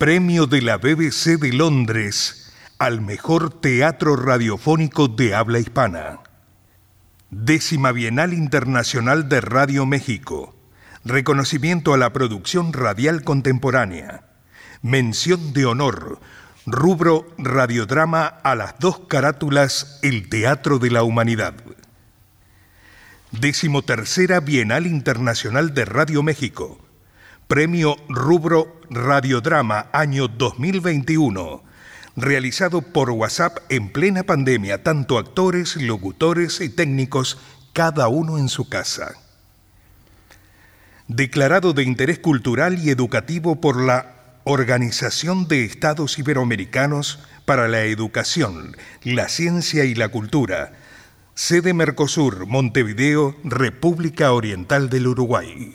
Premio de la BBC de Londres al mejor teatro radiofónico de habla hispana. Décima Bienal Internacional de Radio México. Reconocimiento a la producción radial contemporánea. Mención de honor. Rubro Radiodrama a las dos carátulas El Teatro de la Humanidad. Décimo tercera Bienal Internacional de Radio México Premio Rubro Radiodrama año 2021, realizado por WhatsApp en plena pandemia, tanto actores, locutores y técnicos, cada uno en su casa. Declarado de interés cultural y educativo por la Organización de Estados Iberoamericanos para la Educación, la Ciencia y la Cultura, sede Mercosur, Montevideo, República Oriental del Uruguay.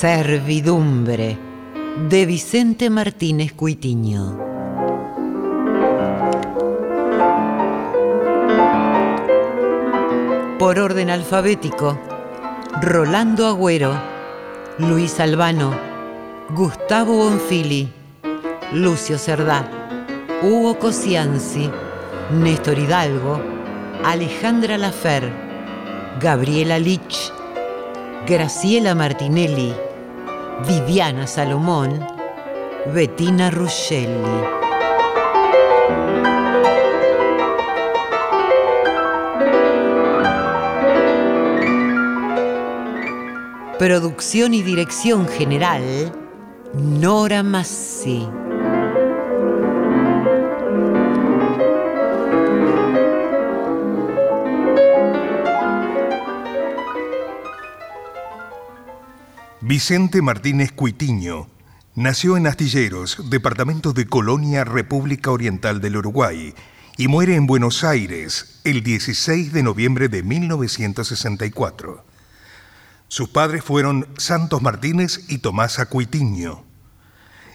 Servidumbre de Vicente Martínez Cuitiño. Por orden alfabético, Rolando Agüero, Luis Albano, Gustavo Bonfili, Lucio Cerdá, Hugo Cosianzi, Néstor Hidalgo, Alejandra Lafer, Gabriela Lich, Graciela Martinelli, Viviana Salomón, Bettina Ruscelli. Producción y dirección general, Nora Massi. Vicente Martínez Cuitiño nació en Astilleros, departamento de Colonia, República Oriental del Uruguay, y muere en Buenos Aires el 16 de noviembre de 1964. Sus padres fueron Santos Martínez y Tomás Cuitiño.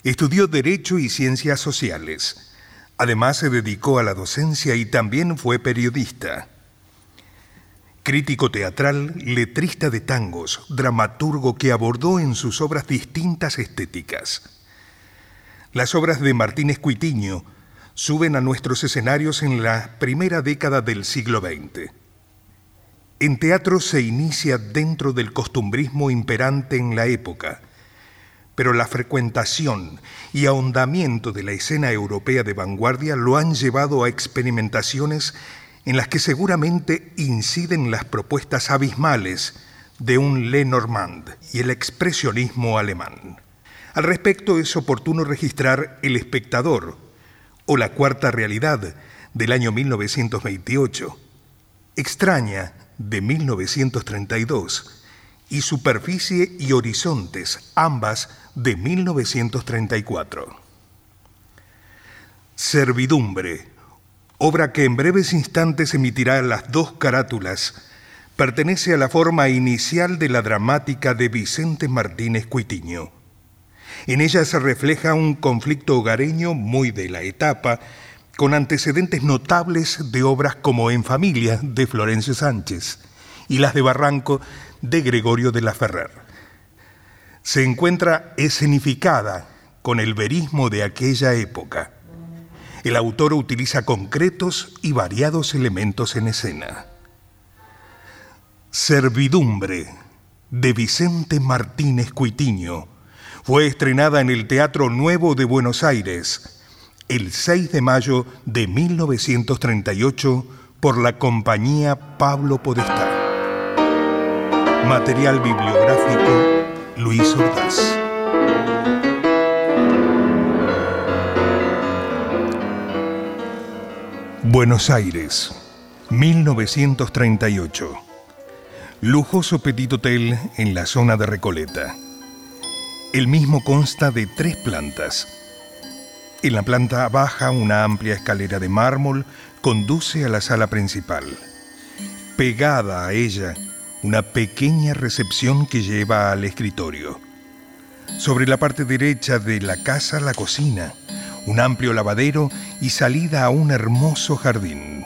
Estudió Derecho y Ciencias Sociales. Además se dedicó a la docencia y también fue periodista. Crítico teatral, letrista de tangos, dramaturgo que abordó en sus obras distintas estéticas. Las obras de Martínez Cuitiño suben a nuestros escenarios en la primera década del siglo XX. En teatro se inicia dentro del costumbrismo imperante en la época, pero la frecuentación y ahondamiento de la escena europea de vanguardia lo han llevado a experimentaciones en las que seguramente inciden las propuestas abismales de un Lenormand y el expresionismo alemán. Al respecto es oportuno registrar El espectador, o La Cuarta Realidad del año 1928, Extraña de 1932 y Superficie y Horizontes, ambas de 1934. Servidumbre, obra que en breves instantes emitirá las dos carátulas, pertenece a la forma inicial de la dramática de Vicente Martínez Cuitiño. En ella se refleja un conflicto hogareño muy de la etapa, con antecedentes notables de obras como En familia de Florencio Sánchez y las de Barranco de Gregorio de la Ferrer. Se encuentra escenificada con el verismo de aquella época. El autor utiliza concretos y variados elementos en escena. Servidumbre de Vicente Martínez Cuitiño fue estrenada en el Teatro Nuevo de Buenos Aires el 6 de mayo de 1938 por la compañía Pablo Podestá. Material bibliográfico Luis Ordaz. Buenos Aires, 1938. Lujoso petit hotel en la zona de Recoleta. El mismo consta de tres plantas. En la planta baja, una amplia escalera de mármol conduce a la sala principal. Pegada a ella, una pequeña recepción que lleva al escritorio. Sobre la parte derecha de la casa, la cocina, un amplio lavadero y salida a un hermoso jardín.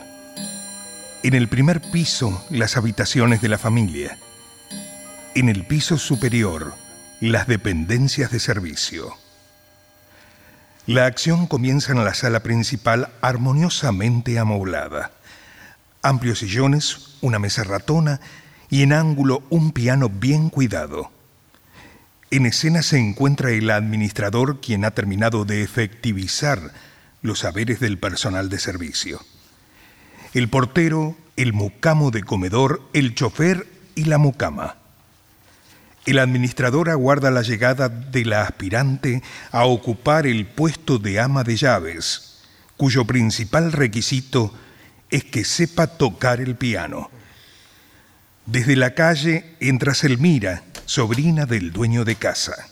En el primer piso, las habitaciones de la familia. En el piso superior, las dependencias de servicio. La acción comienza en la sala principal armoniosamente amoblada. Amplios sillones, una mesa ratona y en ángulo un piano bien cuidado. En escena se encuentra el administrador quien ha terminado de efectivizar los saberes del personal de servicio. El portero, el mucamo de comedor, el chofer y la mucama. El administrador aguarda la llegada de la aspirante a ocupar el puesto de ama de llaves, cuyo principal requisito es que sepa tocar el piano. Desde la calle entra Selmira, sobrina del dueño de casa.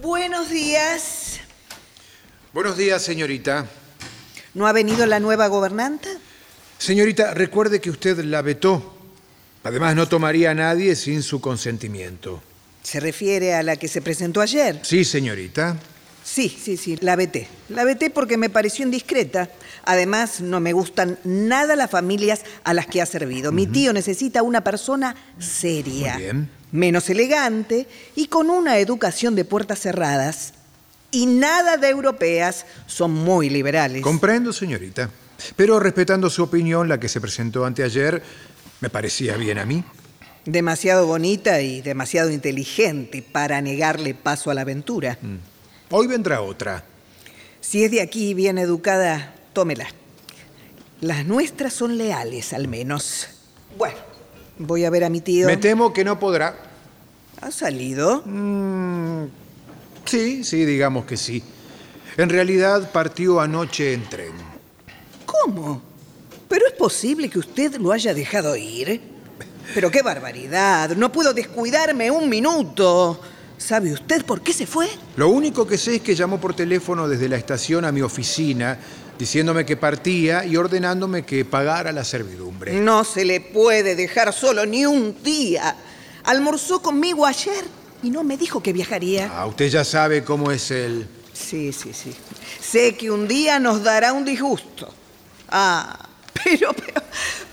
Buenos días. Buenos días, señorita. ¿No ha venido la nueva gobernanta? Señorita, recuerde que usted la vetó Además, no tomaría a nadie sin su consentimiento. ¿Se refiere a la que se presentó ayer? Sí, señorita. Sí, sí, sí, la veté. La veté porque me pareció indiscreta. Además, no me gustan nada las familias a las que ha servido. Mi tío necesita una persona seria, menos elegante y con una educación de puertas cerradas. Y nada de europeas, son muy liberales. Comprendo, señorita. Pero respetando su opinión, la que se presentó anteayer, me parecía bien a mí. Demasiado bonita y demasiado inteligente para negarle paso a la aventura. Mm. Hoy vendrá otra. Si es de aquí bien educada, tómela. Las nuestras son leales, al menos. Bueno, voy a ver a mi tío. Me temo que no podrá. ¿Ha salido? Mm, sí, sí, digamos que sí. En realidad partió anoche en tren. ¿Cómo? ¿Pero es posible que usted lo haya dejado ir? Pero qué barbaridad. No puedo descuidarme un minuto. ¿Sabe usted por qué se fue? Lo único que sé es que llamó por teléfono desde la estación a mi oficina diciéndome que partía y ordenándome que pagara la servidumbre. No se le puede dejar solo ni un día. Almorzó conmigo ayer y no me dijo que viajaría. Ah, usted ya sabe cómo es él. Sí, sí, sí. Sé que un día nos dará un disgusto. Ah, pero, pero,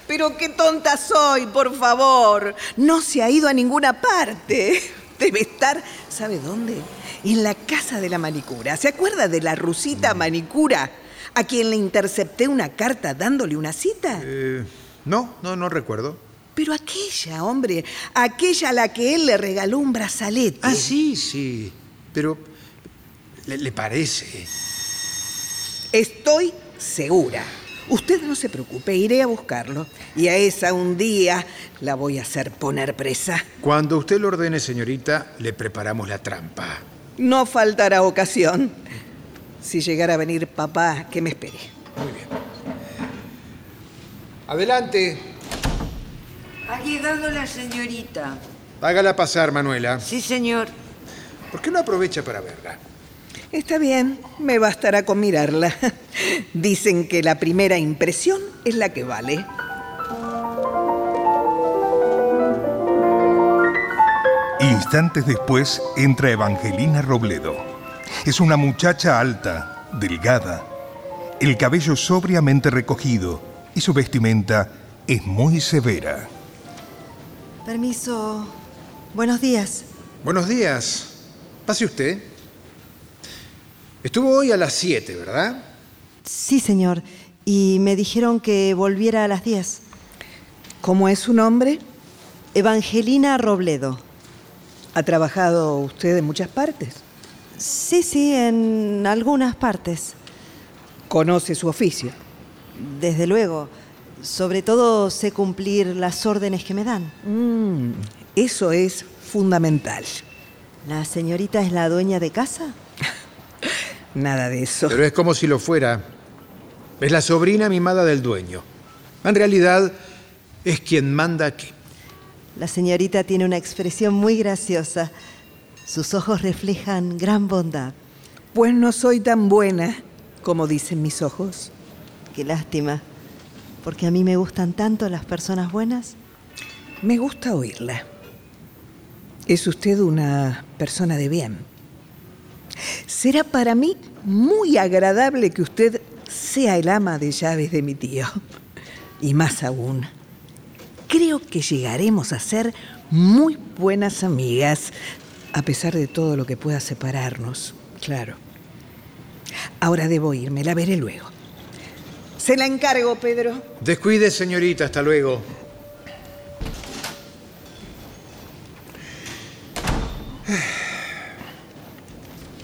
pero qué tonta soy, por favor. No se ha ido a ninguna parte. Debe estar, ¿sabe dónde? En la casa de la manicura. ¿Se acuerda de la rusita manicura? A quien le intercepté una carta dándole una cita. Eh, no, no, no recuerdo. Pero aquella, hombre, aquella a la que él le regaló un brazalete. Ah, sí, sí. Pero, le parece? Estoy segura. Usted no se preocupe, iré a buscarlo. Y a esa un día la voy a hacer poner presa. Cuando usted lo ordene, señorita, le preparamos la trampa. No faltará ocasión. Si llegara a venir papá, que me espere. Muy bien. Adelante. Ha llegado la señorita. Hágala pasar, Manuela. Sí, señor. ¿Por qué no aprovecha para verla? Está bien, me bastará con mirarla. Dicen que la primera impresión es la que vale. Instantes después entra Evangelina Robledo. Es una muchacha alta, delgada, el cabello sobriamente recogido y su vestimenta es muy severa. Permiso. Buenos días. Buenos días. Pase usted. Estuvo hoy a las 7, ¿verdad? Sí, señor. Y me dijeron que volviera a las 10. ¿Cómo es su nombre? Evangelina Robledo. ¿Ha trabajado usted en muchas partes? Sí, sí, en algunas partes. ¿Conoce su oficio? Desde luego. Sobre todo sé cumplir las órdenes que me dan. Mm, eso es fundamental. ¿La señorita es la dueña de casa? Nada de eso. Pero es como si lo fuera. Es la sobrina mimada del dueño. En realidad, es quien manda aquí. La señorita tiene una expresión muy graciosa. Sus ojos reflejan gran bondad. Pues no soy tan buena como dicen mis ojos. Qué lástima, porque a mí me gustan tanto las personas buenas. Me gusta oírla. Es usted una persona de bien. Será para mí muy agradable que usted sea el ama de llaves de mi tío. Y más aún, creo que llegaremos a ser muy buenas amigas, a pesar de todo lo que pueda separarnos, claro. Ahora debo irme, la veré luego. Se la encargo, Pedro. Descuide, señorita, hasta luego.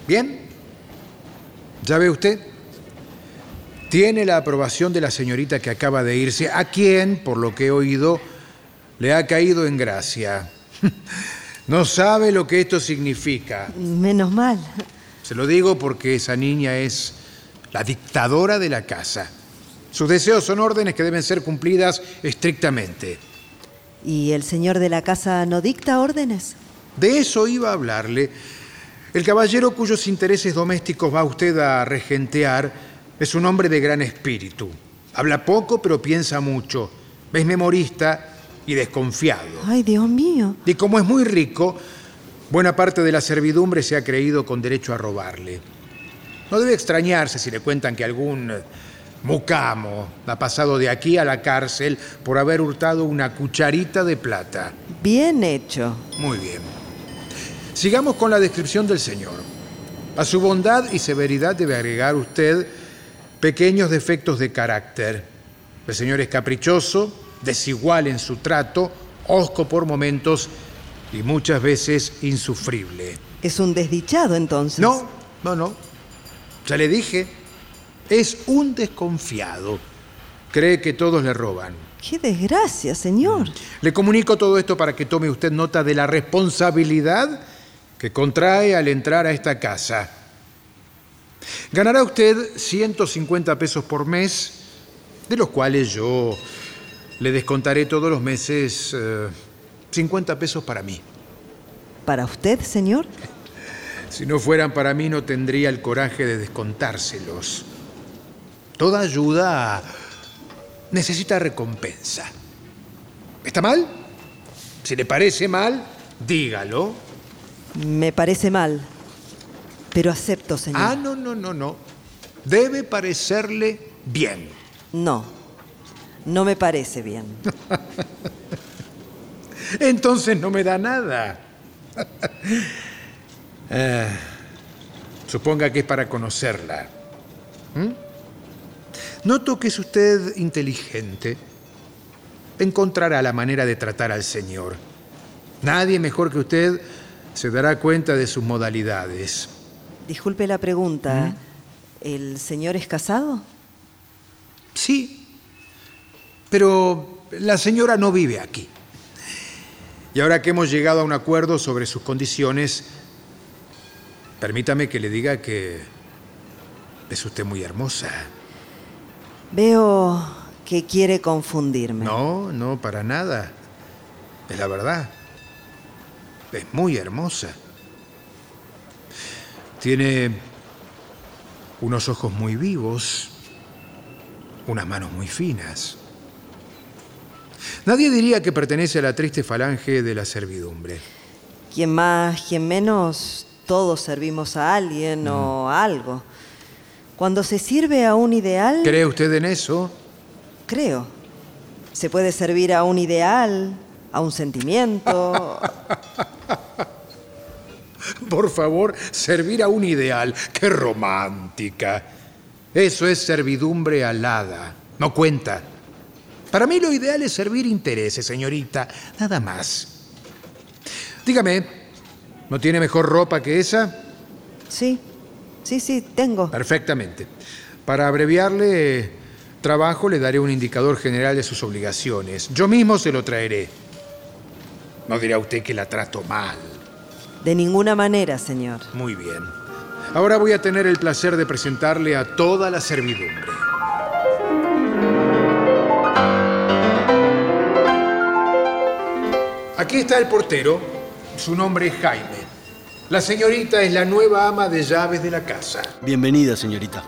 Bien. ¿Ya ve usted? Tiene la aprobación de la señorita que acaba de irse, a quien, por lo que he oído, le ha caído en gracia. No sabe lo que esto significa. Menos mal. Se lo digo porque esa niña es la dictadora de la casa. Sus deseos son órdenes que deben ser cumplidas estrictamente. ¿Y el señor de la casa no dicta órdenes? De eso iba a hablarle. El caballero cuyos intereses domésticos va usted a regentear es un hombre de gran espíritu. Habla poco, pero piensa mucho. Es memorista y desconfiado. Ay, Dios mío. Y como es muy rico, buena parte de la servidumbre se ha creído con derecho a robarle. No debe extrañarse si le cuentan que algún mucamo ha pasado de aquí a la cárcel por haber hurtado una cucharita de plata. Bien hecho. Muy bien. Sigamos con la descripción del Señor. A su bondad y severidad debe agregar usted pequeños defectos de carácter. El Señor es caprichoso, desigual en su trato, hosco por momentos y muchas veces insufrible. Es un desdichado entonces. No, no, no. Ya le dije, es un desconfiado. Cree que todos le roban. Qué desgracia, señor. Le comunico todo esto para que tome usted nota de la responsabilidad que contrae al entrar a esta casa. Ganará usted 150 pesos por mes, de los cuales yo le descontaré todos los meses eh, 50 pesos para mí. ¿Para usted, señor? Si no fueran para mí no tendría el coraje de descontárselos. Toda ayuda necesita recompensa. ¿Está mal? Si le parece mal, dígalo. Me parece mal, pero acepto, señor. Ah, no, no, no, no. Debe parecerle bien. No, no me parece bien. Entonces no me da nada. Ah, suponga que es para conocerla. ¿Mm? Noto que es usted inteligente. Encontrará la manera de tratar al Señor. Nadie mejor que usted se dará cuenta de sus modalidades. Disculpe la pregunta. ¿El señor es casado? Sí, pero la señora no vive aquí. Y ahora que hemos llegado a un acuerdo sobre sus condiciones, permítame que le diga que Es usted muy hermosa. Veo que quiere confundirme. No, no, para nada. Es la verdad. Es muy hermosa. Tiene unos ojos muy vivos, unas manos muy finas. Nadie diría que pertenece a la triste falange de la servidumbre. Quien más, quien menos, todos servimos a alguien o a algo. Cuando se sirve a un ideal, ¿Cree usted en eso? creo. Se puede servir a un ideal, a un sentimiento. Por favor, servir a un ideal. ¡Qué romántica! Eso es servidumbre alada. No cuenta. Para mí lo ideal es servir intereses, señorita. Nada más. Dígame, ¿no tiene mejor ropa que esa? Sí, sí, sí, tengo. Perfectamente. Para abreviarle trabajo, le daré un indicador general de sus obligaciones. Yo mismo se lo traeré. No dirá usted que la trato mal. De ninguna manera, señor. Muy bien. Ahora voy a tener el placer de presentarle a toda la servidumbre. Aquí está el portero. Su nombre es Jaime. La señorita es la nueva ama de llaves de la casa. Bienvenida, señorita.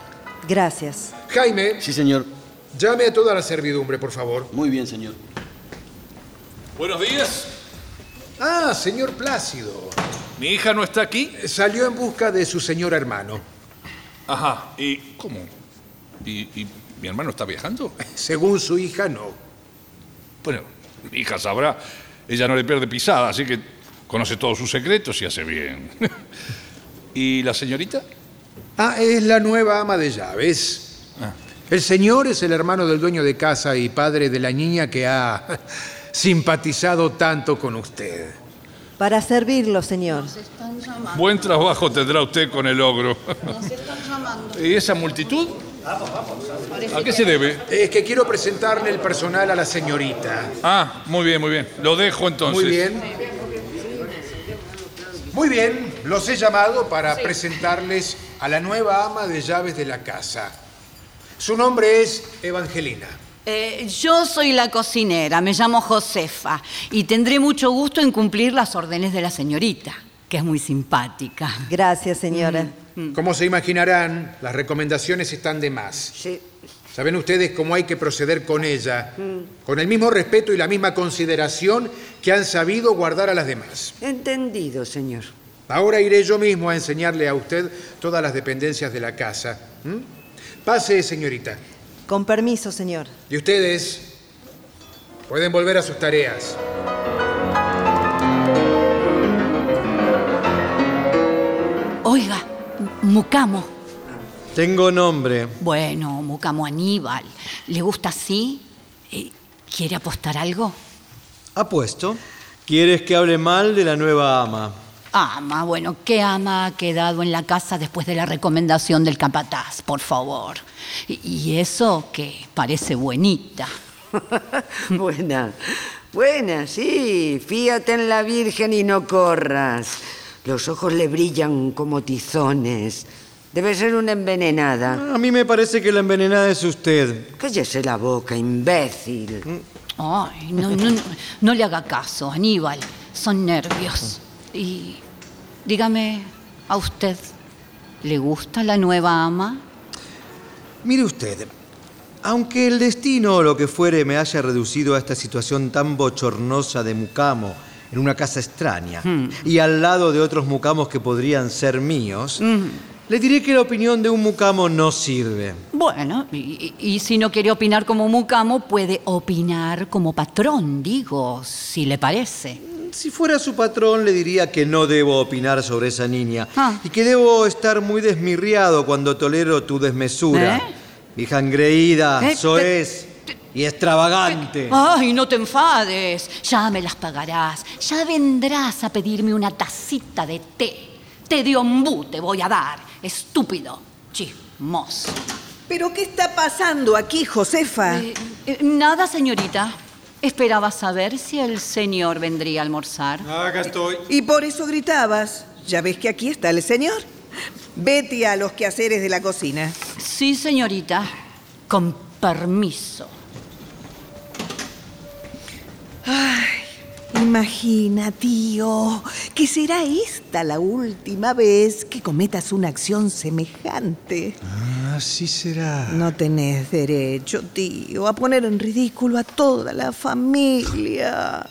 Gracias. Jaime, Sí, señor. llame a toda la servidumbre, por favor. Muy bien, señor. Buenos días. Ah, señor Plácido. Mi hija no está aquí. Salió en busca de su señor hermano. Ajá. ¿Y cómo? ¿Y, y mi hermano está viajando? Según su hija, no. Bueno, mi hija sabrá. Ella no le pierde pisada, así que conoce todos sus secretos y hace bien. ¿Y la señorita? Ah, es la nueva ama de llaves. Ah. El señor es el hermano del dueño de casa y padre de la niña que ha simpatizado tanto con usted. Para servirlo, señor. Buen trabajo tendrá usted con el ogro. ¿Y esa multitud? ¿A qué se debe? Es que quiero presentarle el personal a la señorita. Ah, muy bien, muy bien. Lo dejo entonces. Muy bien. Muy bien, los he llamado para presentarles a la nueva ama de llaves de la casa. Su nombre es Evangelina. Eh, yo soy la cocinera, me llamo Josefa y tendré mucho gusto en cumplir las órdenes de la señorita, que es muy simpática. Gracias, señora. Como se imaginarán, las recomendaciones están de más. Sí. Saben ustedes cómo hay que proceder con ella, con el mismo respeto y la misma consideración que han sabido guardar a las demás. Entendido, señor. Ahora iré yo mismo a enseñarle a usted todas las dependencias de la casa. Pase, señorita. Con permiso, señor. Y ustedes pueden volver a sus tareas. Oiga, Mucamo. Tengo nombre. Bueno, Mucamo Aníbal. ¿Le gusta así? Eh, ¿Quiere apostar algo? Apuesto. ¿Quieres que hable mal de la nueva ama? Ama, bueno, ¿qué ama ha quedado en la casa después de la recomendación del capataz, por favor? Y, y eso que parece buenita. buena, buena, sí. Fíate en la Virgen y no corras. Los ojos le brillan como tizones. Debe ser una envenenada. A mí me parece que la envenenada es usted. Cállese la boca, imbécil. Ay, no, no, no, no le haga caso, Aníbal. Son nervios. Y dígame, ¿a usted le gusta la nueva ama? Mire usted, aunque el destino o lo que fuere me haya reducido a esta situación tan bochornosa de mucamo en una casa extraña y al lado de otros mucamos que podrían ser míos, le diré que la opinión de un mucamo no sirve. Bueno, y si no quiere opinar como mucamo, puede opinar como patrón, digo, si le parece. Si fuera su patrón, le diría que no debo opinar sobre esa niña Ah. y que debo estar muy desmirriado cuando tolero tu desmesura. ¿Eh? Hija engreída, Eh, soez y extravagante. Ay, no te enfades. Ya me las pagarás. Ya vendrás a pedirme una tacita de té. Té de ombú te voy a dar. Estúpido. Chismoso. ¿Pero qué está pasando aquí, Josefa? Eh, eh, nada, señorita. Esperaba saber si el señor vendría a almorzar. Acá estoy. Y por eso gritabas. Ya ves que aquí está el señor. Vete a los quehaceres de la cocina. Sí, señorita. Con permiso. Imagina, tío, que será esta la última vez que cometas una acción semejante. Así será. No tenés derecho, tío, a poner en ridículo a toda la familia.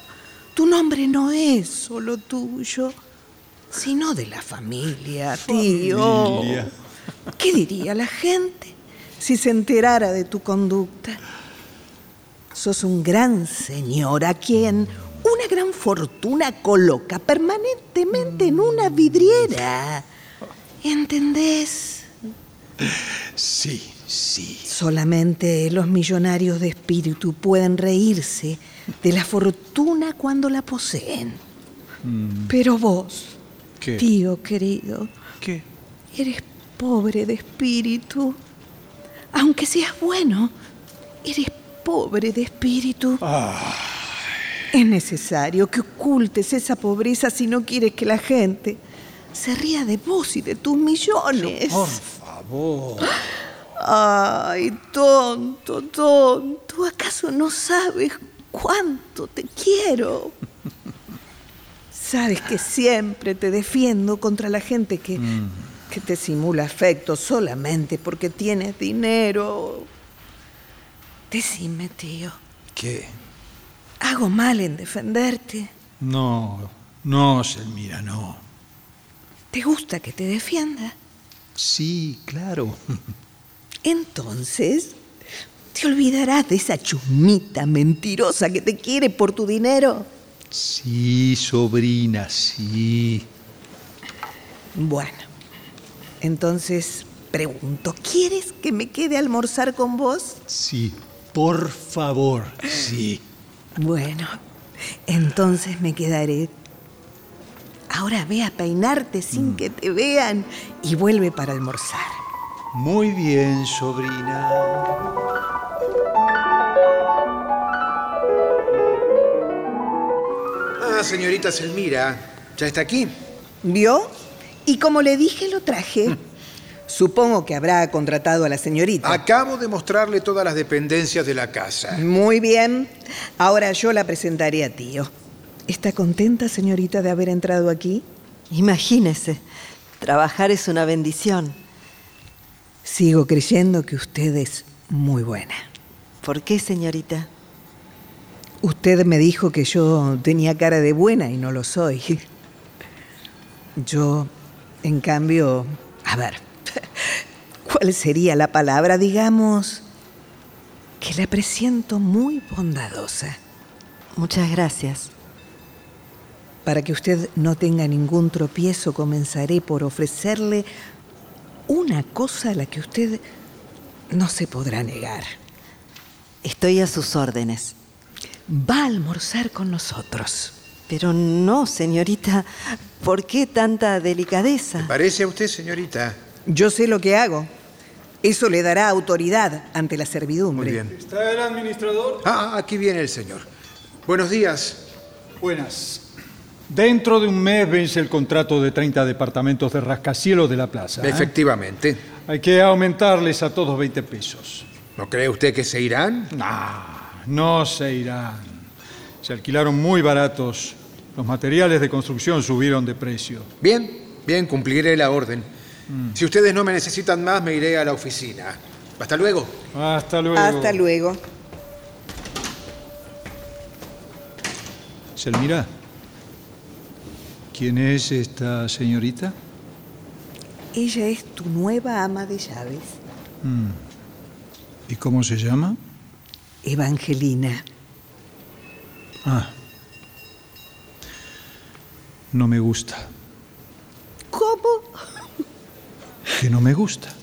Tu nombre no es solo tuyo, sino de la familia, tío. Familia. ¿Qué diría la gente si se enterara de tu conducta? Sos un gran señor a quien una gran fortuna coloca permanentemente en una vidriera. ¿Entendés? Sí, sí. Solamente los millonarios de espíritu pueden reírse de la fortuna cuando la poseen. Pero vos, ¿Qué? tío querido, ¿Qué? eres pobre de espíritu. Aunque seas bueno, eres pobre de espíritu. Es necesario que ocultes esa pobreza si no quieres que la gente se ría de vos y de tus millones. Por favor. Ay, tonto, tonto. ¿Acaso no sabes cuánto te quiero? Sabes que siempre te defiendo contra la gente que, que te simula afecto solamente porque tienes dinero. Decime, tío, ¿Qué? ¿Hago mal en defenderte? No, no, Selmira, no. ¿Te gusta que te defienda? Sí, claro. Entonces, ¿te olvidarás de esa chumita mentirosa que te quiere por tu dinero? Sí, sobrina, sí. Bueno, entonces pregunto, ¿quieres que me quede a almorzar con vos? Sí, por favor, sí. Bueno, entonces me quedaré. Ahora ve a peinarte sin que te vean y vuelve para almorzar. Muy bien, sobrina. Ah, señorita Selmira, ¿ya está aquí? ¿Vio? Y como le dije, lo traje. Supongo que habrá contratado a la señorita. Acabo de mostrarle todas las dependencias de la casa. Muy bien. Ahora yo la presentaré a tío. ¿Está contenta, señorita, de haber entrado aquí? Imagínese, trabajar es una bendición. Sigo creyendo que usted es muy buena. ¿Por qué, señorita? Usted me dijo que yo tenía cara de buena y no lo soy. Yo, en cambio, a ver, ¿cuál sería la palabra? Digamos que la presiento muy bondadosa. Muchas gracias. Para que usted no tenga ningún tropiezo, comenzaré por ofrecerle una cosa a la que usted no se podrá negar. Estoy a sus órdenes. Va a almorzar con nosotros. Pero no, señorita. ¿Por qué tanta delicadeza? ¿Parece a usted, señorita? Yo sé lo que hago. Eso le dará autoridad ante la servidumbre. Muy bien. ¿Está el administrador? Ah, aquí viene el señor. Buenos días. Buenas. Dentro de un mes vence el contrato de 30 departamentos de rascacielos de la plaza. ¿eh? Efectivamente. Hay que aumentarles a todos 20 pesos. ¿No cree usted que se irán? Nah, no se irán. Se alquilaron muy baratos. Los materiales de construcción subieron de precio. Bien, bien, cumpliré la orden. Si ustedes no me necesitan más, me iré a la oficina. Hasta luego. Hasta luego. Hasta luego. Selmira, ¿quién es esta señorita? Ella es tu nueva ama de llaves, ¿Y cómo se llama? Evangelina. Ah. No me gusta. ¿Cómo? Que no me gusta.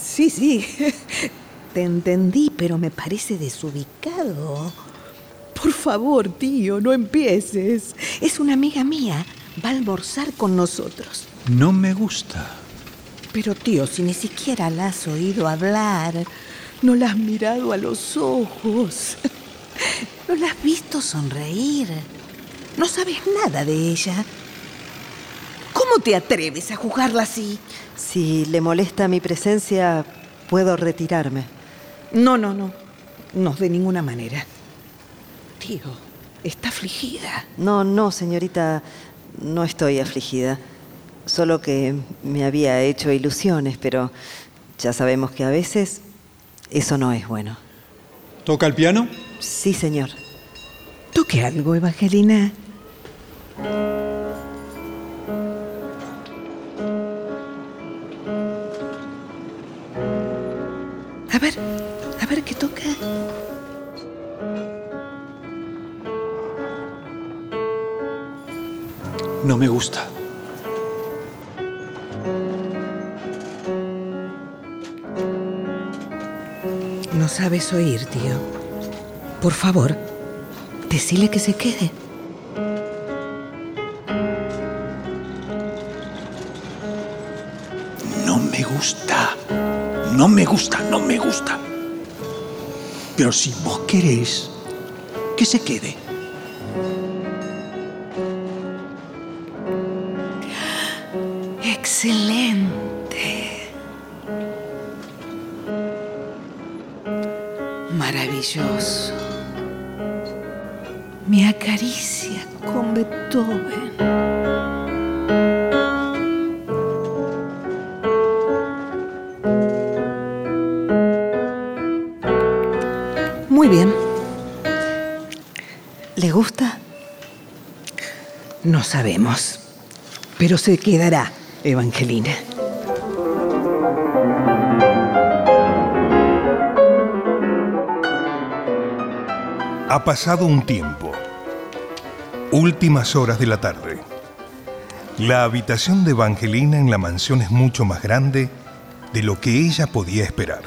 Sí, sí. Te entendí, pero me parece desubicado. Por favor, tío, no empieces. Es una amiga mía. Va a almorzar con nosotros. No me gusta. Pero, tío, si ni siquiera la has oído hablar, no la has mirado a los ojos, no la has visto sonreír, no sabes nada de ella. ¿Cómo ¿Cómo te atreves a juzgarla así? Si le molesta mi presencia, puedo retirarme. No, no, no. No, de ninguna manera. Tío, está afligida. No, no, señorita, no estoy afligida. Solo que me había hecho ilusiones, pero ya sabemos que a veces eso no es bueno. ¿Toca el piano? Sí, señor. Toque algo, Evangelina. Me gusta. No sabes oír, tío. Por favor, decile que se quede. No me gusta. No me gusta, no me gusta. Pero si vos querés, que se quede. Sabemos, pero se quedará, Evangelina. Ha pasado un tiempo. Últimas horas de la tarde. La habitación de Evangelina en la mansión es mucho más grande de lo que ella podía esperar.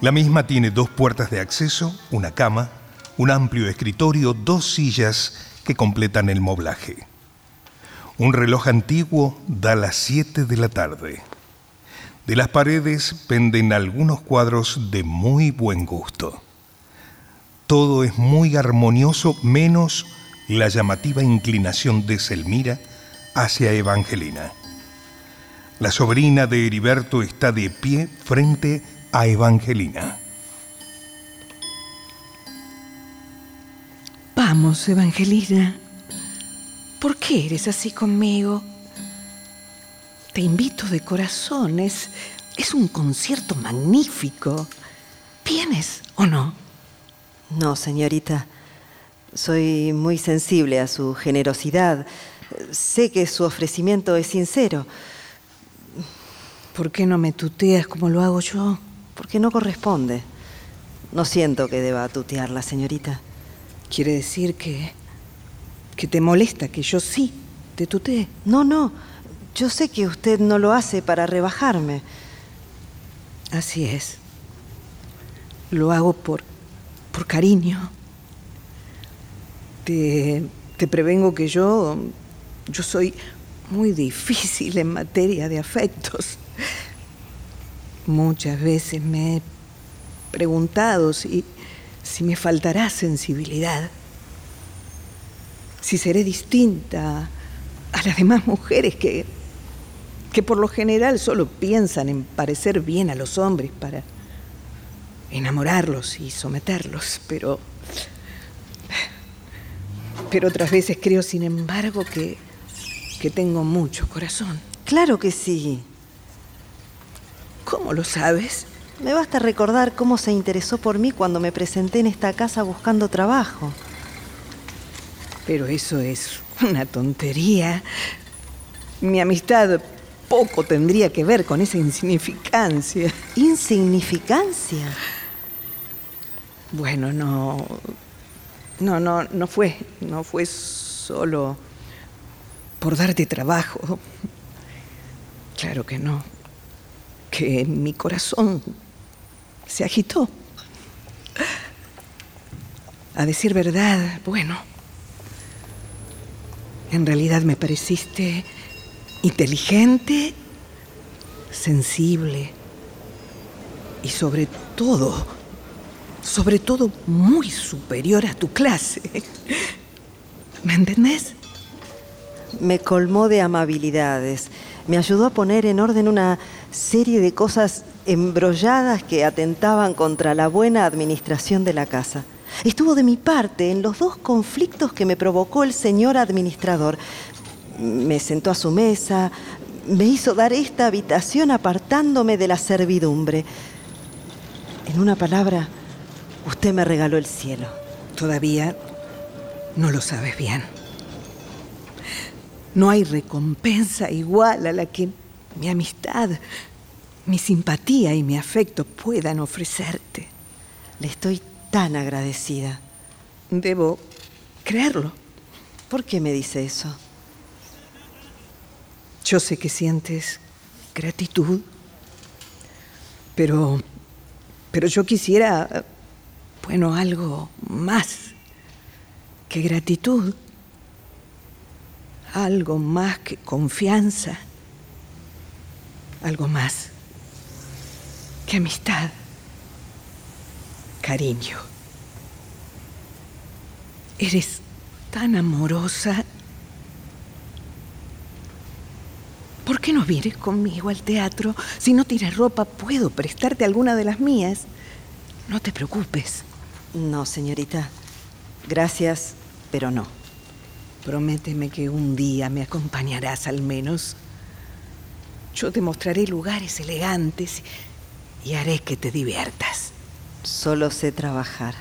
La misma tiene dos puertas de acceso, una cama, un amplio escritorio, dos sillas que completan el moblaje. Un reloj antiguo da las 7 de la tarde. De las paredes penden algunos cuadros de muy buen gusto. Todo es muy armonioso menos la llamativa inclinación de Selmira hacia Evangelina. La sobrina de Heriberto está de pie frente a Evangelina. Vamos, Evangelina. ¿Por qué eres así conmigo? Te invito de corazón. Es, es un concierto magnífico. ¿Vienes o no? No, señorita. Soy muy sensible a su generosidad. Sé que su ofrecimiento es sincero. ¿Por qué no me tuteas como lo hago yo? Porque no corresponde. No siento que deba tutearla, señorita. Quiere decir que. que te molesta que yo sí te tutee. No, no. Yo sé que usted no lo hace para rebajarme. Así es. Lo hago por. por cariño. Te, te prevengo que yo. yo soy muy difícil en materia de afectos. Muchas veces me he preguntado si, si me faltará sensibilidad, si seré distinta a las demás mujeres que, que por lo general solo piensan en parecer bien a los hombres para enamorarlos y someterlos, pero pero otras veces creo, sin embargo, que, que tengo mucho corazón. Claro que sí. ¿Cómo lo sabes? Me basta recordar cómo se interesó por mí cuando me presenté en esta casa buscando trabajo. Pero eso es una tontería. Mi amistad poco tendría que ver con esa insignificancia. ¿Insignificancia? Bueno, no. No, no, no fue. No fue solo por darte trabajo. Claro que no. Que mi corazón se agitó. A decir verdad, bueno, en realidad me pareciste inteligente, sensible y sobre todo, sobre todo muy superior a tu clase. ¿Me entendés? Me colmó de amabilidades. Me ayudó a poner en orden una serie de cosas embrolladas que atentaban contra la buena administración de la casa. Estuvo de mi parte en los dos conflictos que me provocó el señor administrador. Me sentó a su mesa, me hizo dar esta habitación apartándome de la servidumbre. En una palabra, usted me regaló el cielo. Todavía no lo sabes bien. No hay recompensa igual a la que mi amistad, mi simpatía y mi afecto puedan ofrecerte. Le estoy tan agradecida. Debo creerlo. ¿Por qué me dice eso? Yo sé que sientes gratitud, pero, pero yo quisiera, bueno, algo más que gratitud, algo más que confianza, algo más que amistad, cariño. Eres tan amorosa. ¿Por qué no vienes conmigo al teatro? Si no tiras ropa, puedo prestarte alguna de las mías. No te preocupes. No, señorita. Gracias, pero no. Prométeme que un día me acompañarás al menos. Yo te mostraré lugares elegantes y haré que te diviertas. Solo sé trabajar.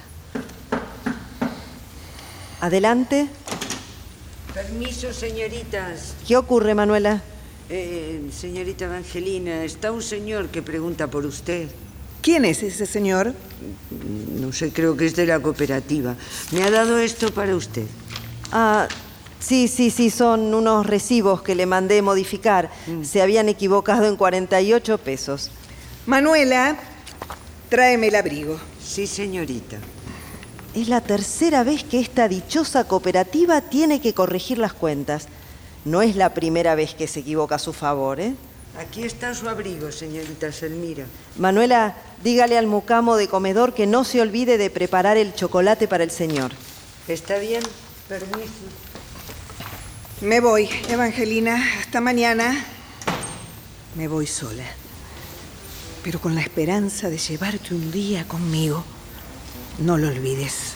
Adelante. Permiso, señoritas. ¿Qué ocurre, Manuela? Eh, señorita Evangelina, está un señor que pregunta por usted. ¿Quién es ese señor? No sé, creo que es de la cooperativa. Me ha dado esto para usted. Ah, sí, sí, sí, son unos recibos que le mandé modificar. Se habían equivocado en 48 pesos. Manuela, tráeme el abrigo. Sí, señorita. Es la tercera vez que esta dichosa cooperativa tiene que corregir las cuentas. No es la primera vez que se equivoca a su favor, ¿eh? Aquí está su abrigo, señorita Selmira. Manuela, dígale al mucamo de comedor que no se olvide de preparar el chocolate para el señor. ¿Está bien? Permiso. Me voy, Evangelina. Hasta mañana. Me voy sola. Pero con la esperanza de llevarte un día conmigo. No lo olvides.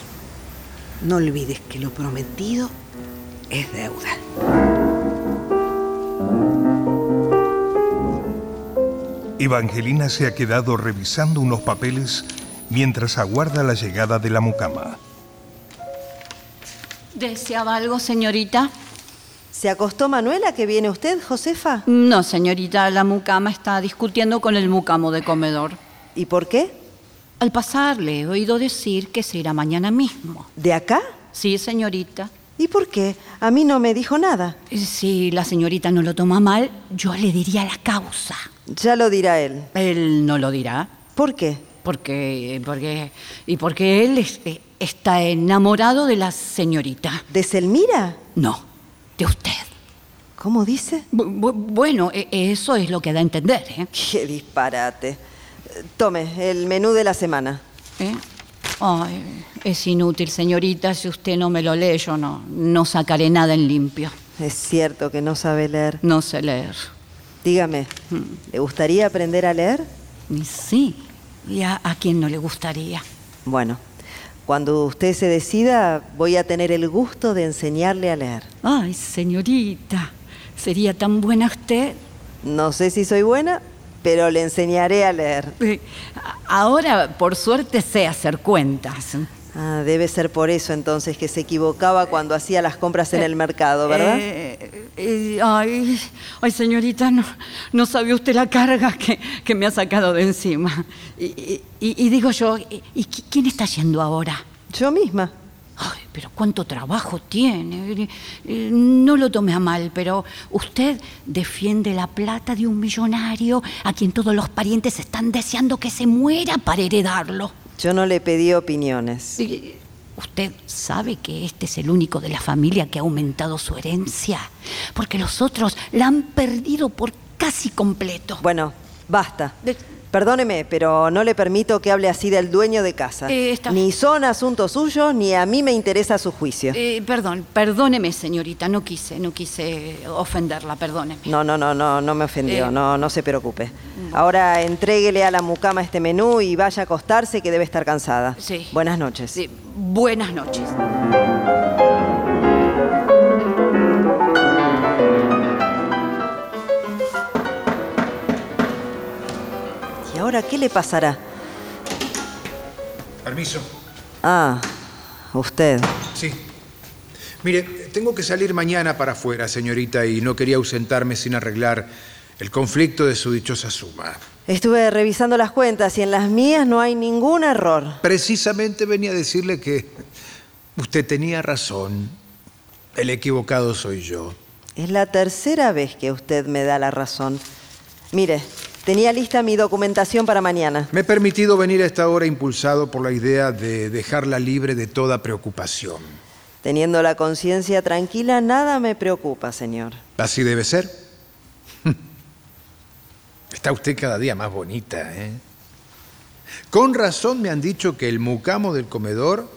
No olvides que lo prometido es deuda. Evangelina se ha quedado revisando unos papeles mientras aguarda la llegada de la mucama. ¿Deseaba algo, señorita? ¿Se acostó Manuela que viene usted, Josefa? No, señorita, la mucama está discutiendo con el mucamo de comedor. ¿Y por qué? Al pasar le he oído decir que se irá mañana mismo. ¿De acá? Sí, señorita. ¿Y por qué? A mí no me dijo nada. Si la señorita no lo toma mal, yo le diría la causa. Ya lo dirá él. Él no lo dirá. ¿Por qué? Porque, porque, y porque él es- eh, está enamorado de la señorita. ¿De Selmira? No, de usted. ¿Cómo dice? Bu- bu- bueno, e- eso es lo que da a entender, ¿eh? Qué disparate. Tome, el menú de la semana. ¿Eh? Ay, es inútil, señorita. Si usted no me lo lee, yo no, no sacaré nada en limpio. Es cierto que no sabe leer. No sé leer. Dígame, ¿le gustaría aprender a leer? Sí, ¿y a, a quién no le gustaría? Bueno, cuando usted se decida, voy a tener el gusto de enseñarle a leer. Ay, señorita, ¿sería tan buena usted? No sé si soy buena, pero le enseñaré a leer. Eh, Ahora, por suerte, sé hacer cuentas. Ah, debe ser por eso entonces que se equivocaba cuando hacía las compras en el mercado, ¿verdad? Eh, eh, ay, ay, señorita, no, no sabe usted la carga que, que me ha sacado de encima. Y, y- y- y digo yo, ¿y, y qui- quién está yendo ahora? Yo misma. Ay, pero cuánto trabajo tiene. Eh, No lo tome a mal, pero usted defiende la plata de un millonario a quien todos los parientes están deseando que se muera para heredarlo. Yo no le pedí opiniones. ¿Usted sabe que este es el único de la familia que ha aumentado su herencia? Porque los otros la han perdido por casi completo. Bueno, basta. De- Perdóneme, pero no le permito que hable así del dueño de casa. Eh, está- Ni son asuntos suyos, ni a mí me interesa su juicio. Eh, perdón, perdóneme, señorita, no quise, no quise ofenderla, perdóneme. No, no, no, no, no me ofendió, Eh. no, no se preocupe. Ahora entréguele a la mucama este menú y vaya a acostarse que debe estar cansada. Sí. Buenas noches. Sí, buenas noches. Ahora qué le pasará? Permiso. Ah, usted. Sí. Mire, tengo que salir mañana para afuera, señorita, y no quería ausentarme sin arreglar el conflicto de su dichosa suma. Estuve revisando las cuentas y en las mías no hay ningún error. Precisamente venía a decirle que usted tenía razón. El equivocado soy yo. Es la tercera vez que usted me da la razón. Mire, tenía lista mi documentación para mañana. Me he permitido venir a esta hora impulsado por la idea de dejarla libre de toda preocupación. Teniendo la conciencia tranquila, nada me preocupa, señor. Así debe ser. Está usted cada día más bonita, ¿eh? Con razón me han dicho que el mucamo del comedor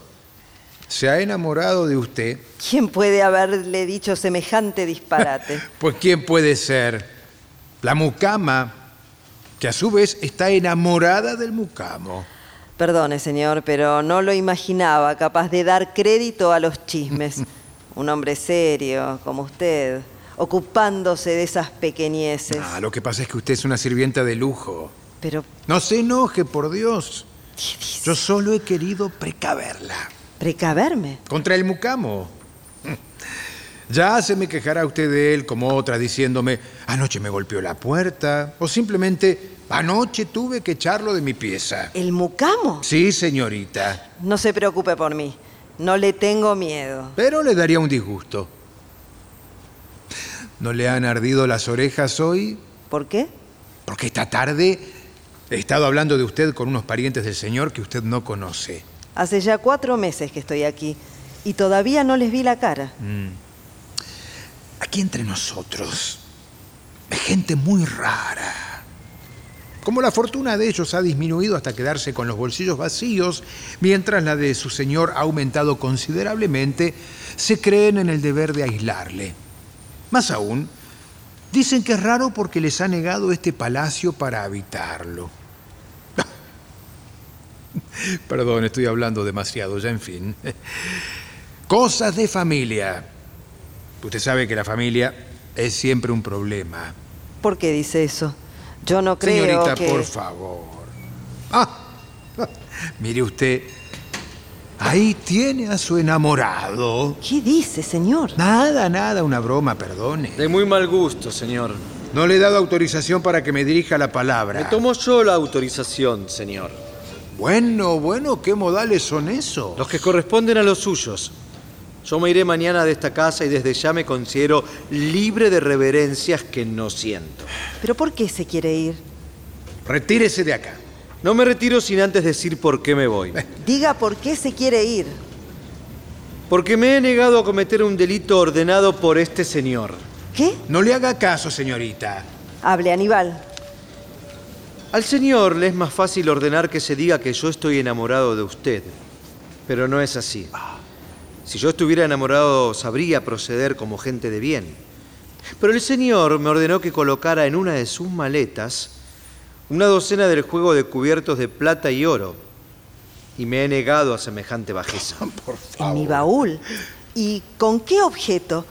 se ha enamorado de usted. ¿Quién puede haberle dicho semejante disparate? Pues ¿quién puede ser? La mucama, que a su vez está enamorada del mucamo. Perdone, señor, pero no lo imaginaba capaz de dar crédito a los chismes. Un hombre serio, como usted, ocupándose de esas pequeñeces. Ah, lo que pasa es que usted es una sirvienta de lujo. Pero, No se enoje, por Dios. Yo solo he querido precaverla. ¿precaverme? Contra el mucamo. Ya se me quejará usted de él como otra diciéndome, anoche me golpeó la puerta, o simplemente, anoche tuve que echarlo de mi pieza. ¿El mucamo? Sí, señorita, No se preocupe por mí. No le tengo miedo. pero le daría un disgusto. ¿No le han ardido las orejas hoy? ¿Por qué? Porque esta tarde he estado hablando de usted con unos parientes del señor que usted no conoce. Hace ya cuatro meses que estoy aquí y todavía no les vi la cara. Aquí entre nosotros hay gente muy rara. Como la fortuna de ellos ha disminuido hasta quedarse con los bolsillos vacíos, mientras la de su señor ha aumentado considerablemente, se creen en el deber de aislarle. Más aún, dicen que es raro porque les ha negado este palacio para habitarlo. Perdón, estoy hablando demasiado, ya en fin. Cosas de familia. Usted sabe que la familia es siempre un problema. ¿Por qué dice eso? Yo no creo Señorita, que... por favor. Ah, mire usted, ahí tiene a su enamorado. ¿Qué dice, señor? Nada, nada, una broma, perdone. De muy mal gusto, señor. No le he dado autorización para que me dirija la palabra. Me tomo yo la autorización, señor. Bueno, bueno, ¿qué modales son esos? Los que corresponden a los suyos. Yo me iré mañana de esta casa y desde ya me considero libre de reverencias que no siento. ¿Pero por qué se quiere ir? Retírese de acá. No me retiro sin antes decir por qué me voy. Diga por qué se quiere ir. Porque me he negado a cometer un delito ordenado por este señor. ¿Qué? No le haga caso, señorita. Hable, Aníbal. Al señor le es más fácil ordenar que se diga que yo estoy enamorado de usted. Pero no es así. Si yo estuviera enamorado, sabría proceder como gente de bien. Pero el señor me ordenó que colocara en una de sus maletas una docena del juego de cubiertos de plata y oro. Y me he negado a semejante bajeza. En mi baúl. ¿Y con qué objeto?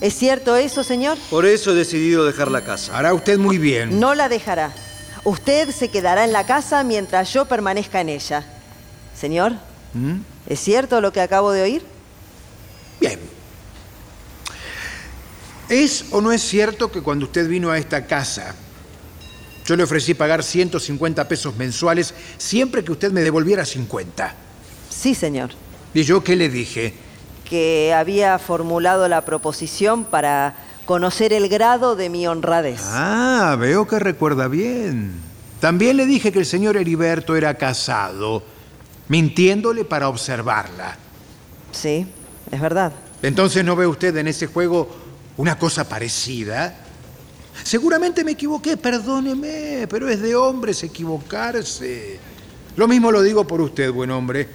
¿Es cierto eso, señor? Por eso he decidido dejar la casa. Hará usted muy bien. No la dejará. Usted se quedará en la casa mientras yo permanezca en ella. Señor, ¿Mm? ¿es cierto lo que acabo de oír? Bien. ¿Es o no es cierto que cuando usted vino a esta casa, yo le ofrecí pagar 150 pesos mensuales siempre que usted me devolviera 50? Sí, señor. ¿Y yo qué le dije? Que había formulado la proposición para conocer el grado de mi honradez. Ah, veo que recuerda bien. También le dije que el señor Heriberto era casado, mintiéndole para observarla. Sí, es verdad. Entonces, ¿no ve usted en ese juego una cosa parecida? Seguramente me equivoqué, perdóneme, pero es de hombres equivocarse. Lo mismo lo digo por usted, buen hombre,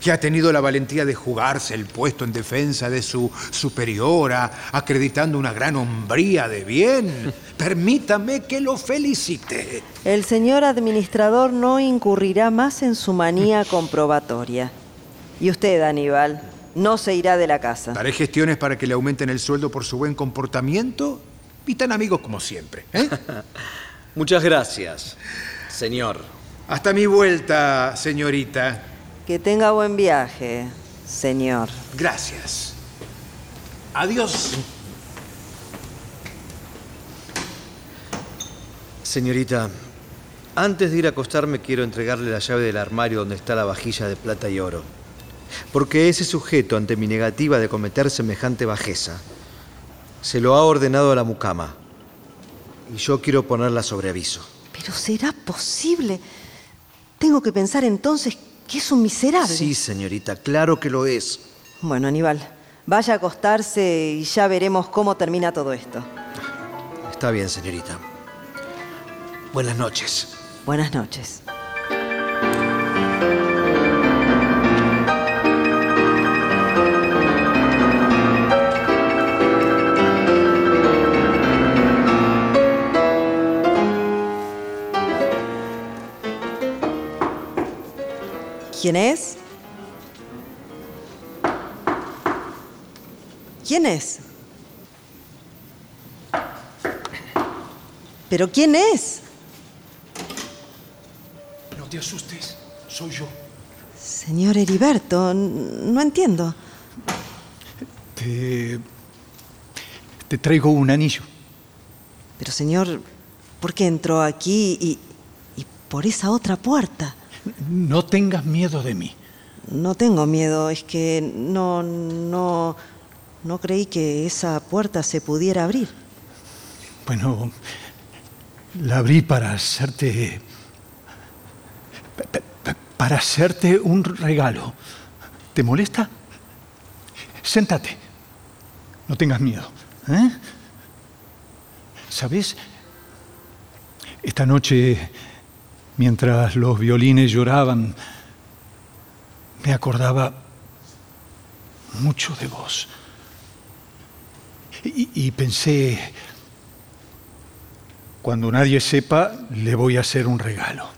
que ha tenido la valentía de jugarse el puesto en defensa de su superiora, acreditando una gran hombría de bien. Permítame que lo felicite. El señor administrador no incurrirá más en su manía comprobatoria. Y usted, Aníbal, no se irá de la casa. Haré gestiones para que le aumenten el sueldo por su buen comportamiento y tan amigos como siempre. ¿eh? Muchas gracias, señor. Hasta mi vuelta, señorita. Que tenga buen viaje, señor. Gracias. Adiós. Señorita, antes de ir a acostarme quiero entregarle la llave del armario donde está la vajilla de plata y oro. Porque ese sujeto, ante mi negativa de cometer semejante bajeza, se lo ha ordenado a la mucama. Y yo quiero ponerla sobre aviso. Pero será posible. Tengo que pensar entonces que es un miserable. Sí, señorita, claro que lo es. Bueno, Aníbal, vaya a acostarse y ya veremos cómo termina todo esto. Está bien, señorita. Buenas noches. Buenas noches. ¿Quién es? ¿Quién es? ¿Pero quién es? No te asustes, soy yo. Señor Heriberto, no entiendo. Te. Te traigo un anillo. Pero señor, ¿por qué entró aquí y, y por esa otra puerta? No tengas miedo de mí. No tengo miedo, es que no, no, no creí que esa puerta se pudiera abrir. Bueno, la abrí para hacerte. pa- pa- para hacerte un regalo. ¿Te molesta? Séntate. No tengas miedo. ¿eh? ¿Sabes? Esta noche, mientras los violines lloraban, me acordaba mucho de vos. Y, y pensé, cuando nadie sepa, le voy a hacer un regalo.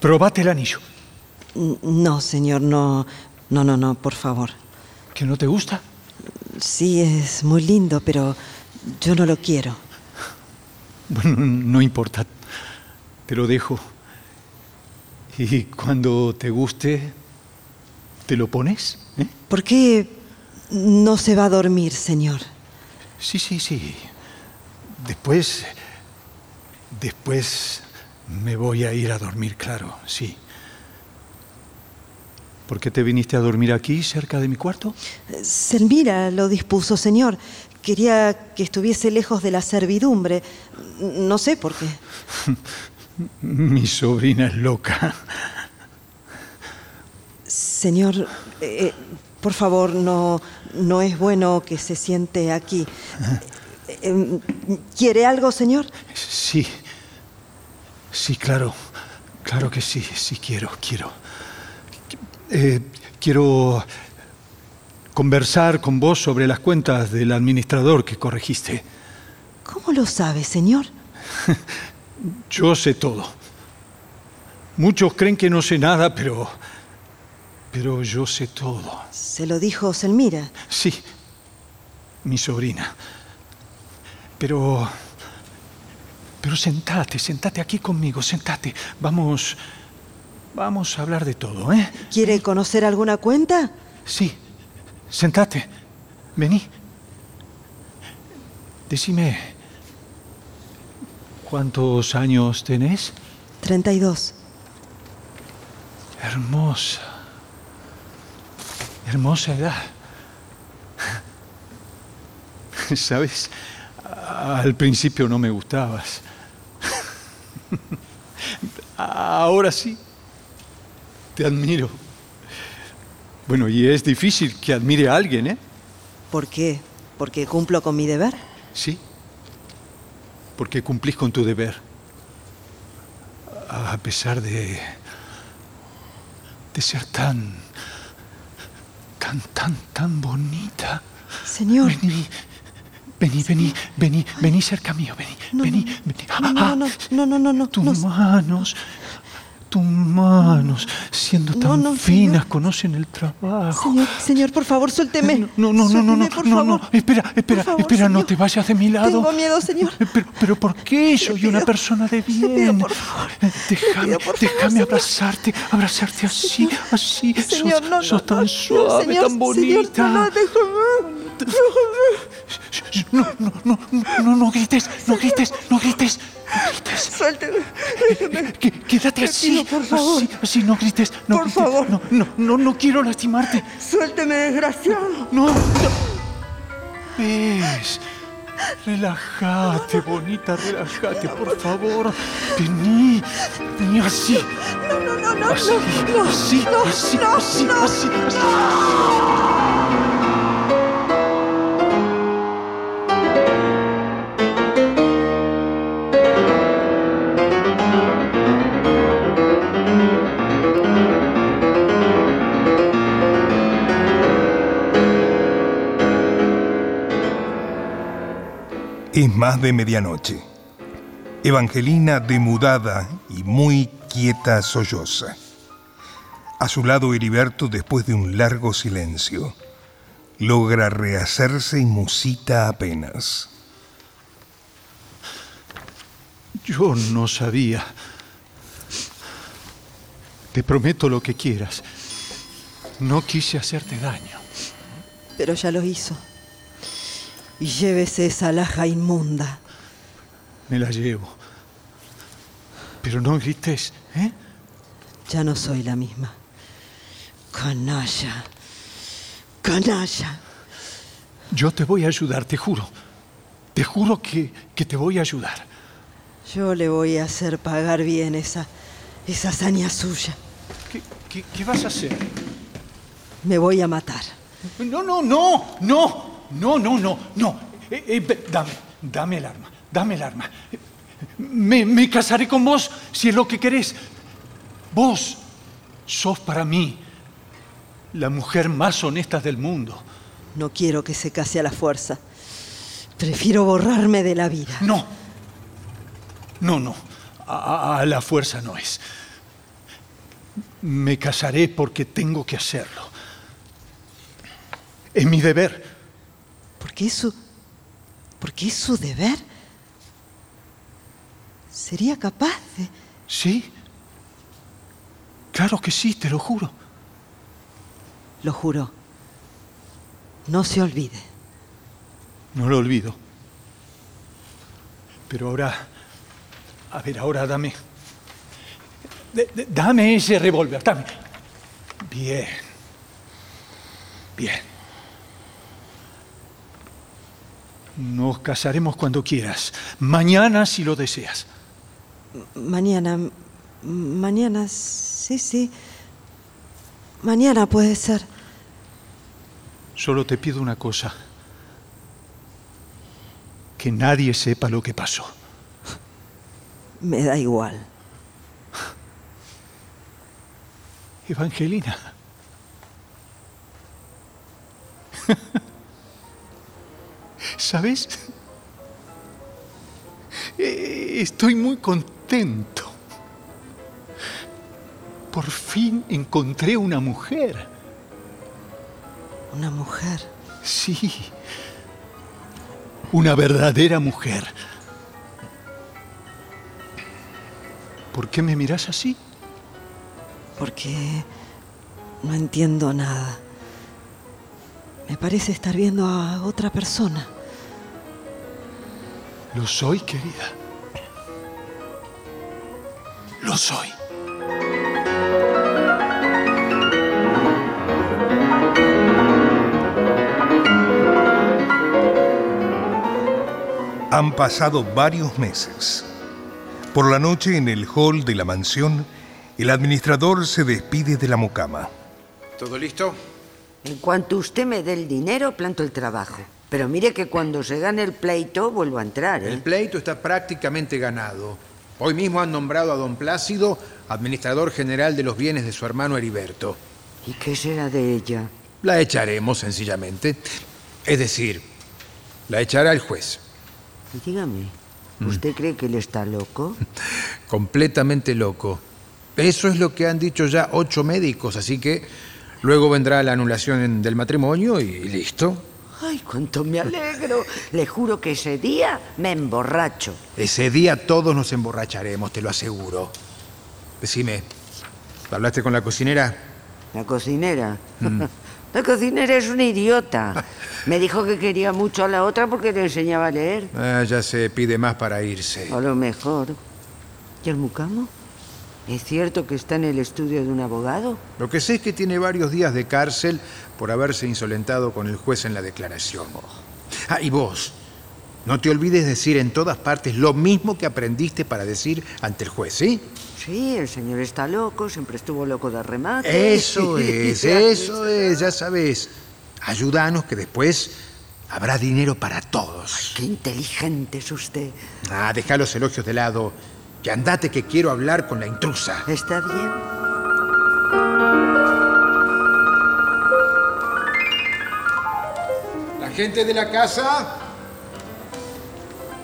Probate el anillo. No, señor, no, no, no, no, por favor. ¿Que no te gusta? Sí, es muy lindo, pero yo no lo quiero. Bueno, no importa. Te lo dejo. Y cuando te guste, ¿te lo pones? ¿eh? ¿Por qué no se va a dormir, señor? Sí, sí, sí. Después, después me voy a ir a dormir, claro, sí. ¿Por qué te viniste a dormir aquí, cerca de mi cuarto? Selmira lo dispuso, señor. Quería que estuviese lejos de la servidumbre. No sé por qué. Mi sobrina es loca. Señor, eh, por favor, no, no es bueno que se siente aquí. Eh, ¿Quiere algo, señor? Sí, sí, claro, claro que sí, sí quiero, quiero. Eh, quiero conversar con vos sobre las cuentas del administrador que corregiste. ¿Cómo lo sabe, señor? Yo sé todo. Muchos creen que no sé nada, pero... Pero yo sé todo. Se lo dijo Selmira. Sí, mi sobrina. Pero... Pero sentate, sentate aquí conmigo, sentate. Vamos... Vamos a hablar de todo, ¿eh? ¿Quiere conocer alguna cuenta? Sí, sentate. Vení. Decime, ¿cuántos años tenés? 32. Hermosa. Hermosa edad. ¿Sabes? Al principio no me gustabas. Ahora sí. Te admiro. Bueno, y es difícil que admire a alguien, ¿eh? ¿Por qué? ¿Porque cumplo con mi deber? Sí, porque cumplís con tu deber. A pesar de. de ser tan. tan, tan, tan bonita. Señor. Vení, vení, vení, vení, vení cerca mío, vení, No, vení, vení. No, no, no, no, no, no, no. Tus no. manos, tus manos, siendo No, tan no, finas, conocen el trabajo. Señor, señor, por favor, suélteme. No, no, no, no, no, por no, no, espera, espera, favor, espera, no te vayas de mi lado. Tengo miedo, señor. Pero, pero ¿por qué? Soy una persona de pido, bien. favor. Déjame, pido, déjame abrazarte, abrazarte así, así. Señor, sos, no, sos tan suave, tan bonita. Señor, no, no, déjame. No, no, no, no, no, no grites, no grites, no grites. Suélteme. Quédate Te así, por favor. así, no grites, no Por favor. No, no, no, no quiero lastimarte. Suélteme, desgraciado. No. ¿Ves? Relájate, bonita, relájate, por favor. Vení, vení así. No, no, no, no, Así, así, así, así, así, Es más de medianoche. Evangelina, demudada y muy quieta, solloza. A su lado Heriberto, después de un largo silencio, logra rehacerse y musita apenas. Yo no sabía. Te prometo lo que quieras. No quise hacerte daño. Pero ya lo hizo. Y llévese esa laja inmunda. Me la llevo. Pero no grites, ¿eh? Ya no soy la misma. Canalla. Canalla. Yo te voy a ayudar, te juro. Te juro que, que te voy a ayudar. Yo le voy a hacer pagar bien esa, esa hazaña suya. ¿Qué, qué- qué vas a hacer? Me voy a matar. No, no, no, no, no, no, no, no. Eh, eh, dame, dame el arma, dame el arma. Me, me casaré con vos si es lo que querés. Vos sos para mí la mujer más honesta del mundo. No quiero que se case a la fuerza. Prefiero borrarme de la vida. No, no, no, a la fuerza no es. Me casaré porque tengo que hacerlo. Es mi deber. Porque es su. Porque es su deber. ¿Sería capaz de.? ¿Sí? Claro que sí, te lo juro. Lo juro. No se olvide. No lo olvido. Pero ahora, a ver, ahora dame, de- de- dame ese revólver, dame. Bien, bien. Nos casaremos cuando quieras, mañana si lo deseas. Mañana. Mañana. Sí, sí. Mañana puede ser. Solo te pido una cosa, que nadie sepa lo que pasó. Me da igual. Evangelina. ¿Sabes? Eh, Estoy muy contento. Por fin encontré una mujer. Una mujer. Sí. Una verdadera mujer. ¿Por qué me miras así? Porque no entiendo nada. Me parece estar viendo a otra persona. Lo soy, querida. Lo soy. Han pasado varios meses. Por la noche en el hall de la mansión, el administrador se despide de la mucama. ¿Todo listo? En cuanto usted me dé el dinero, planto el trabajo. Pero mire que cuando se gane el pleito vuelvo a entrar, ¿eh? El pleito está prácticamente ganado. Hoy mismo han nombrado a don Plácido administrador general de los bienes de su hermano Heriberto. ¿Y qué será de ella? La echaremos sencillamente. Es decir, la echará el juez. Y dígame, ¿usted cree que él está loco? Completamente loco. Eso es lo que han dicho ya ocho médicos, así que luego vendrá la anulación del matrimonio y listo. Ay, cuánto me alegro. Le juro que ese día me emborracho. Ese día todos nos emborracharemos, te lo aseguro. Decime, ¿hablaste con la cocinera? ¿La cocinera? La cocinera es una idiota. Me dijo que quería mucho a la otra porque le enseñaba a leer. Ah, ya se pide más para irse. A lo mejor. ¿Y el mucamo? ¿Es cierto que está en el estudio de un abogado? Lo que sé es que tiene varios días de cárcel por haberse insolentado con el juez en la declaración. Ah, y vos, no te olvides decir en todas partes lo mismo que aprendiste para decir ante el juez, ¿sí? Sí, el señor está loco, siempre estuvo loco de remate. Eso es, eso es, ya sabes. Ayúdanos que después habrá dinero para todos. Qué inteligente es usted. Ah, deja los elogios de lado. Que andate que quiero hablar con la intrusa. ¿Está bien? La gente de la casa.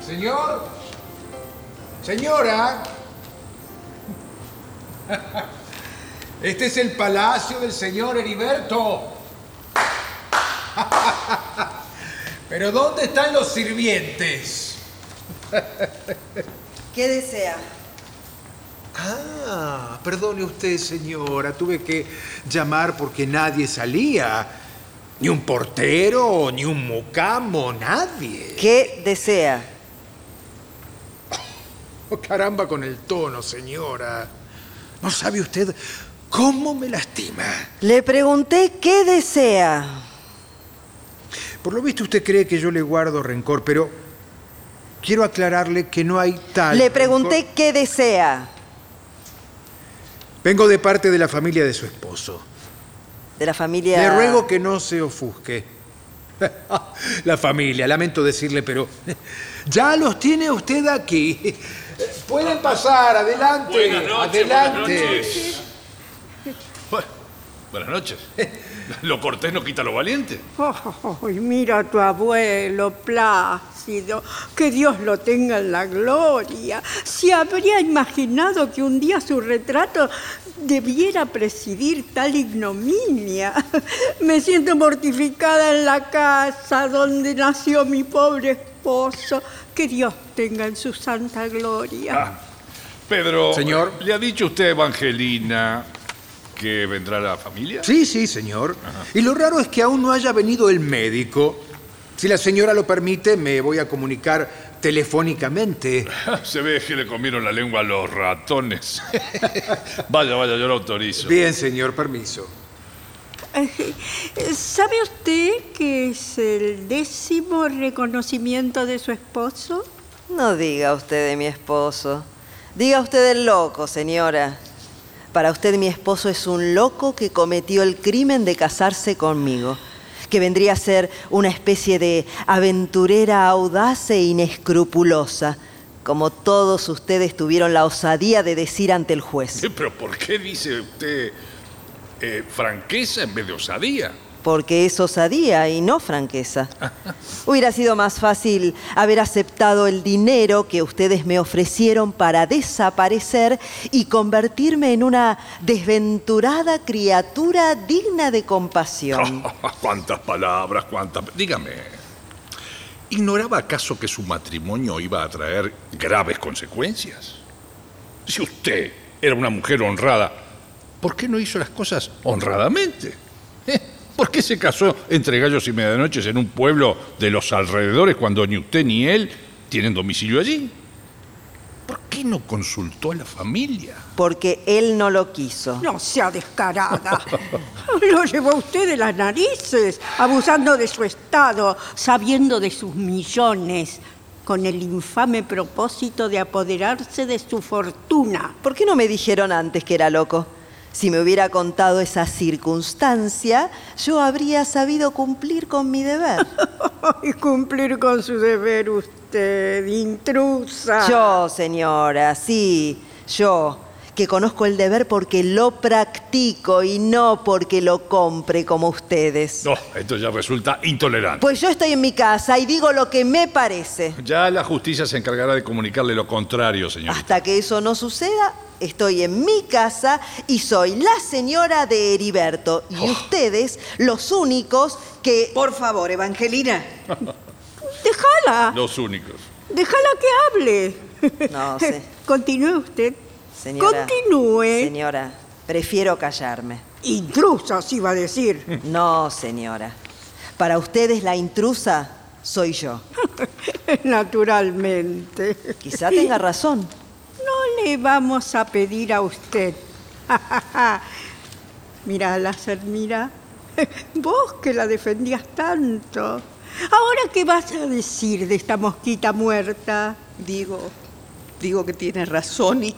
Señor. Señora. Este es el palacio del señor Heriberto. Pero ¿dónde están los sirvientes? ¿Qué desea? Ah, perdone usted, señora. Tuve que llamar porque nadie salía. Ni un portero, ni un mucamo, nadie. ¿Qué desea? Oh, caramba con el tono, señora. ¿No sabe usted cómo me lastima? Le pregunté qué desea. Por lo visto usted cree que yo le guardo rencor, pero quiero aclararle que no hay tal... Le pregunté qué desea. Vengo de parte de la familia de su esposo. De la familia... Le ruego que no se ofusque. la familia, lamento decirle, pero ya los tiene usted aquí. Pueden pasar, adelante. Buenas noches, adelante. buenas noches. Bu- Buenas noches. Lo cortés no quita lo valiente. Ay, mira a tu abuelo Que Dios lo tenga en la gloria. ¿Se habría imaginado que un día su retrato debiera presidir tal ignominia? Me siento mortificada en la casa donde nació mi pobre esposo. Que Dios tenga en su santa gloria. Ah, Pedro, Señor. ¿le ha dicho usted Evangelina que vendrá la familia? Sí, sí, señor. Y lo raro es que aún no haya venido el médico. Si la señora lo permite, me voy a comunicar telefónicamente. Se ve que le comieron la lengua a los ratones. vaya, vaya, yo lo autorizo. Bien, señor, permiso. Eh, ¿Sabe usted que es el décimo reconocimiento de su esposo? No diga usted de mi esposo. Diga usted del loco, señora. Para usted mi esposo es un loco que cometió el crimen de casarse conmigo, que vendría a ser una especie de aventurera audaz e inescrupulosa, como todos ustedes tuvieron la osadía de decir ante el juez. Pero ¿por qué dice usted eh, franqueza en vez de osadía? Porque es osadía y no franqueza. Hubiera sido más fácil haber aceptado el dinero que ustedes me ofrecieron para desaparecer y convertirme en una desventurada criatura digna de compasión. ¿Cuántas palabras, cuántas... Dígame, ¿ignoraba acaso que su matrimonio iba a traer graves consecuencias? Si usted era una mujer honrada, ¿por qué no hizo las cosas honradamente? ¿Eh? ¿Por qué se casó entre gallos y medianoches en un pueblo de los alrededores cuando ni usted ni él tienen domicilio allí? ¿Por qué no consultó a la familia? Porque él no lo quiso. No sea descarada. Lo llevó usted de las narices, abusando de su estado, sabiendo de sus millones, con el infame propósito de apoderarse de su fortuna. ¿Por qué no me dijeron antes que era loco? Si me hubiera contado esa circunstancia, yo habría sabido cumplir con mi deber. Y cumplir con su deber usted, intrusa. Yo, señora, sí, yo, que conozco el deber porque lo practico y no porque lo compre como ustedes. No, esto ya resulta intolerante. Pues yo estoy en mi casa y digo lo que me parece. Ya la justicia se encargará de comunicarle lo contrario, señorita. Hasta que eso no suceda, estoy en mi casa y soy la señora de Heriberto. Y ustedes, los únicos que... Por favor, Evangelina. Déjala, Los únicos. déjala que hable. No sé. Continúe usted. Señora, Continúe. Señora, prefiero callarme. Intrusa, se iba a decir. No, señora. Para ustedes la intrusa soy yo. Naturalmente. Quizá tenga razón. No le vamos a pedir a usted. Mira, láser, mira. Vos que la defendías tanto. Ahora, ¿qué vas a decir de esta mosquita muerta? Digo, digo que tiene razón y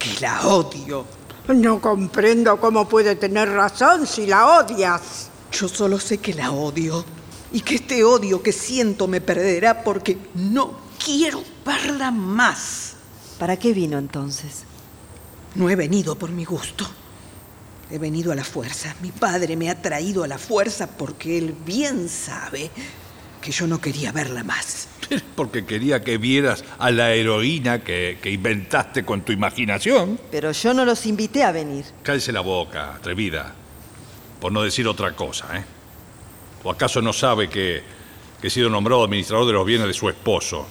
que la odio. No comprendo cómo puede tener razón si la odias. Yo solo sé que la odio y que este odio que siento me perderá porque no quiero verla más. ¿Para qué vino entonces? No he venido por mi gusto. He venido a la fuerza. Mi padre me ha traído a la fuerza porque él bien sabe que yo no quería verla más. Porque quería que vieras a la heroína que, que inventaste con tu imaginación. Pero yo no los invité a venir. Cállese la boca, atrevida. Por no decir otra cosa, ¿eh? ¿O acaso no sabe que, que he sido nombrado administrador de los bienes de su esposo?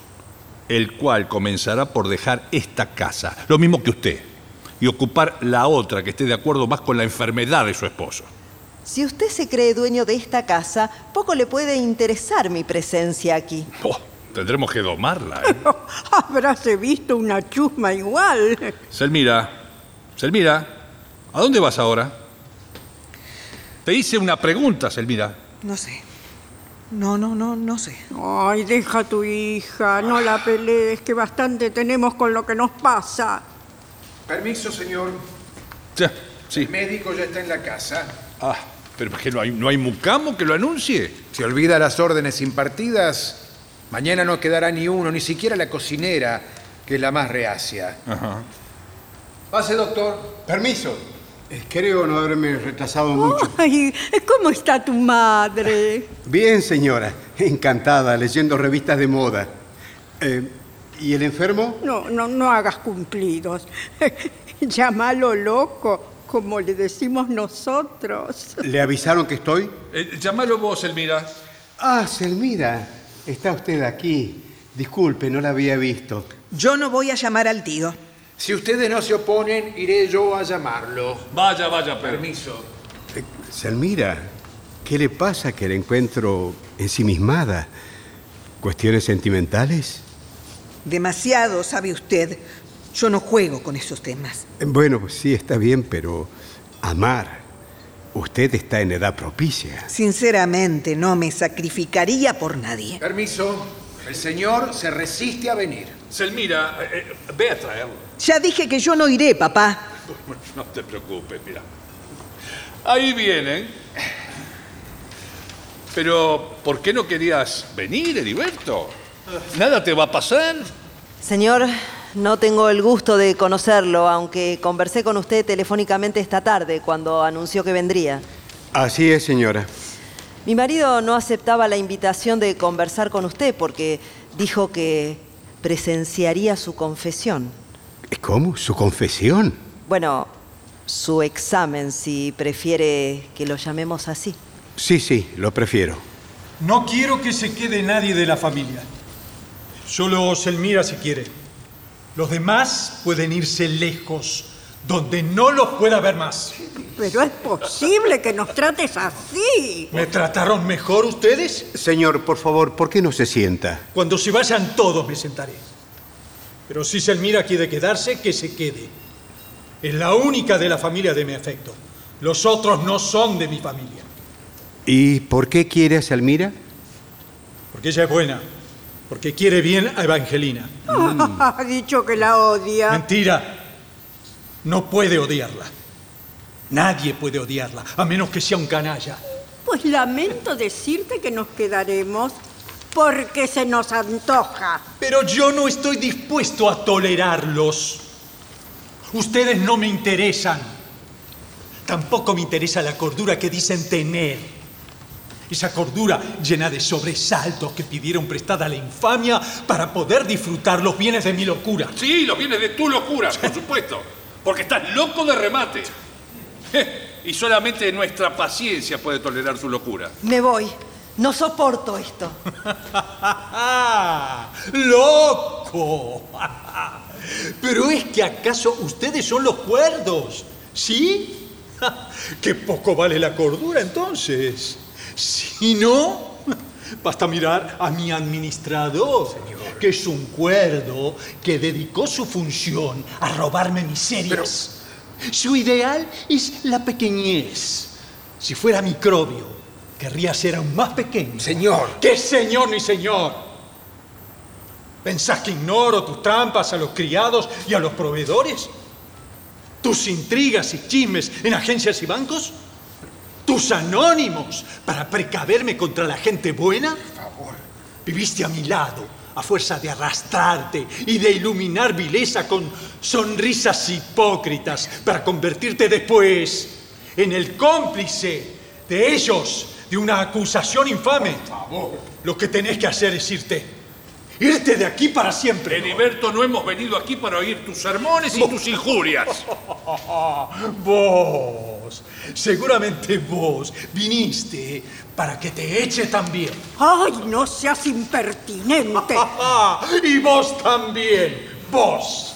El cual comenzará por dejar esta casa, lo mismo que usted, y ocupar la otra que esté de acuerdo más con la enfermedad de su esposo. Si usted se cree dueño de esta casa, poco le puede interesar mi presencia aquí. Oh, tendremos que domarla, ¿eh? Habráse visto una chusma igual. Selmira, Selmira, ¿a dónde vas ahora? Te hice una pregunta, Selmira. No sé. No, no, no, no sé. Ay, deja a tu hija, no la pelees, que bastante tenemos con lo que nos pasa. Permiso, señor. Ya, sí. El médico ya está en la casa. Ah, pero es que no hay, no hay mucamo que lo anuncie. Si olvida las órdenes impartidas, mañana no quedará ni uno, ni siquiera la cocinera, que es la más reacia. Ajá. Pase, doctor. Permiso. Eh, Creo no haberme retrasado mucho. Ay, ¿cómo está tu madre? Bien, señora. Encantada, leyendo revistas de moda. Eh, ¿Y el enfermo? No, no, no hagas cumplidos. Llámalo loco, como le decimos nosotros. ¿Le avisaron que estoy? Eh, llámalo vos, Elmira. Ah, Selmira. Está usted aquí. Disculpe, no la había visto. Yo no voy a llamar al tío. Si ustedes no se oponen, iré yo a llamarlo. Vaya, vaya, Permiso. Eh, Selmira, ¿qué le pasa que la encuentro ensimismada? ¿Cuestiones sentimentales? Demasiado, sabe usted. Yo no juego con esos temas. Eh, Bueno, pues sí, está bien, pero amar. Usted está en edad propicia. Sinceramente, no me sacrificaría por nadie. Permiso. El señor se resiste a venir. Selmira, eh, eh, ve a traerlo. Ya dije que yo no iré, papá. No te preocupes, mira. Ahí vienen. Pero, ¿por qué no querías venir, Heriberto? ¿Nada te va a pasar? Señor, no tengo el gusto de conocerlo, aunque conversé con usted telefónicamente esta tarde cuando anunció que vendría. Así es, señora. Mi marido no aceptaba la invitación de conversar con usted porque dijo que presenciaría su confesión. ¿Cómo? ¿Su confesión? Bueno, su examen, si prefiere que lo llamemos así. Sí, sí, lo prefiero. No quiero que se quede nadie de la familia. Solo Selmira si quiere. Los demás pueden irse lejos, donde no los pueda ver más. Pero es posible que nos trates así. ¿Me trataron mejor ustedes? Señor, por favor, ¿por qué no se sienta? Cuando se vayan todos me sentaré. Pero si Selmira quiere quedarse, que se quede. Es la única de la familia de mi afecto. Los otros no son de mi familia. ¿Y por qué quiere a Selmira? Porque ella es buena. Porque quiere bien a Evangelina. Ha dicho que la odia. Mentira. No puede odiarla. Nadie puede odiarla, a menos que sea un canalla. Pues lamento decirte que nos quedaremos porque se nos antoja. Pero yo no estoy dispuesto a tolerarlos. Ustedes no me interesan. Tampoco me interesa la cordura que dicen tener. Esa cordura llena de sobresaltos que pidieron prestada a la infamia para poder disfrutar los bienes de mi locura. Sí, los bienes de tu locura, por supuesto. Porque estás loco de remate. Y solamente nuestra paciencia puede tolerar su locura. Me voy. No soporto esto. ¡Loco! Pero es que acaso ustedes son los cuerdos, ¿sí? ¡Qué poco vale la cordura entonces! Si no, basta mirar a mi administrador, que es un cuerdo que dedicó su función a robarme miserias. Su ideal es la pequeñez. Si fuera microbio, querría ser aún más pequeño. Señor. ¿Qué señor ni señor? ¿Pensás que ignoro tus trampas a los criados y a los proveedores? ¿Tus intrigas y chismes en agencias y bancos? ¿Tus anónimos para precaverme contra la gente buena? Por favor. Viviste a mi lado a fuerza de arrastrarte y de iluminar vileza con sonrisas hipócritas para convertirte después en el cómplice de ellos de una acusación infame. Por favor. Lo que tenés que hacer es irte. Irte de aquí para siempre. Heriberto, no hemos venido aquí para oír tus sermones y tus injurias. Vos, seguramente vos viniste para que te eche también. ¡Ay, no seas impertinente! y vos también, vos.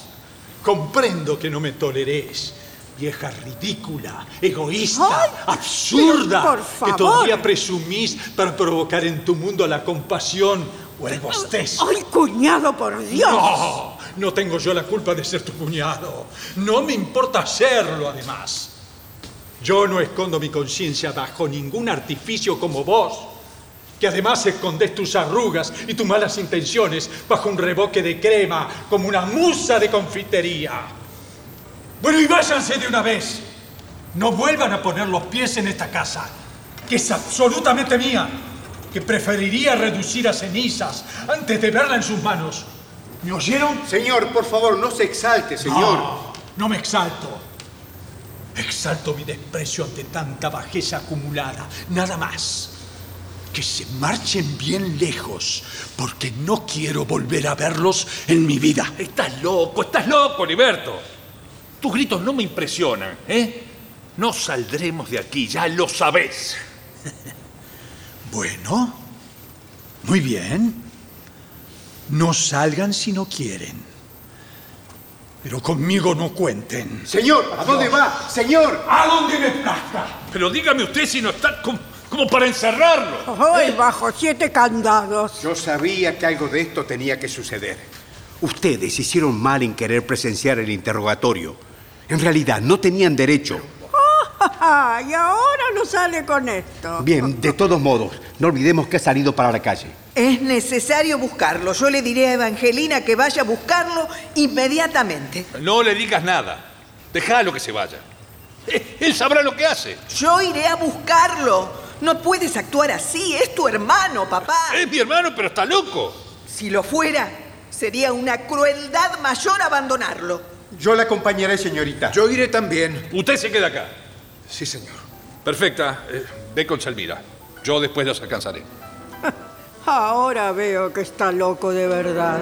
Comprendo que no me toleréis. Vieja ridícula, egoísta, Ay, absurda, que todavía presumís para provocar en tu mundo la compasión o el bostezo. ¡Ay, cuñado, por Dios! No, no tengo yo la culpa de ser tu cuñado. No me importa serlo, además. Yo no escondo mi conciencia bajo ningún artificio como vos, que además escondes tus arrugas y tus malas intenciones bajo un reboque de crema como una musa de confitería. Bueno, y váyanse de una vez. No vuelvan a poner los pies en esta casa, que es absolutamente mía, que preferiría reducir a cenizas antes de verla en sus manos. ¿Me oyeron? Señor, por favor, no se exalte, señor. No, no me exalto. Exalto mi desprecio ante tanta bajeza acumulada. Nada más. Que se marchen bien lejos, porque no quiero volver a verlos en mi vida. Estás loco, estás loco, Heriberto. Tus gritos no me impresionan, ¿eh? No saldremos de aquí, ya lo sabés. Bueno, muy bien. No salgan si no quieren. Pero conmigo no cuenten. Señor, ¿a dónde va? Señor. ¿A dónde me plazca? Pero dígame usted si no está como, como para encerrarlo. ¡Ay, bajo siete candados! Yo sabía que algo de esto tenía que suceder. Ustedes hicieron mal en querer presenciar el interrogatorio. En realidad, no tenían derecho. ¡Ay, ahora no sale con esto! Bien, de todos modos, no olvidemos que ha salido para la calle. Es necesario buscarlo. Yo le diré a Evangelina que vaya a buscarlo inmediatamente. No le digas nada. Déjalo que se vaya. Eh, Él sabrá lo que hace. Yo iré a buscarlo. No puedes actuar así. Es tu hermano, papá. Es mi hermano, pero está loco. Si lo fuera, sería una crueldad mayor abandonarlo. Yo la acompañaré, señorita. Yo iré también. Usted se queda acá. Sí, señor. Perfecta. Eh, ve con Selmira. Yo después los alcanzaré. Ahora veo que está loco de verdad.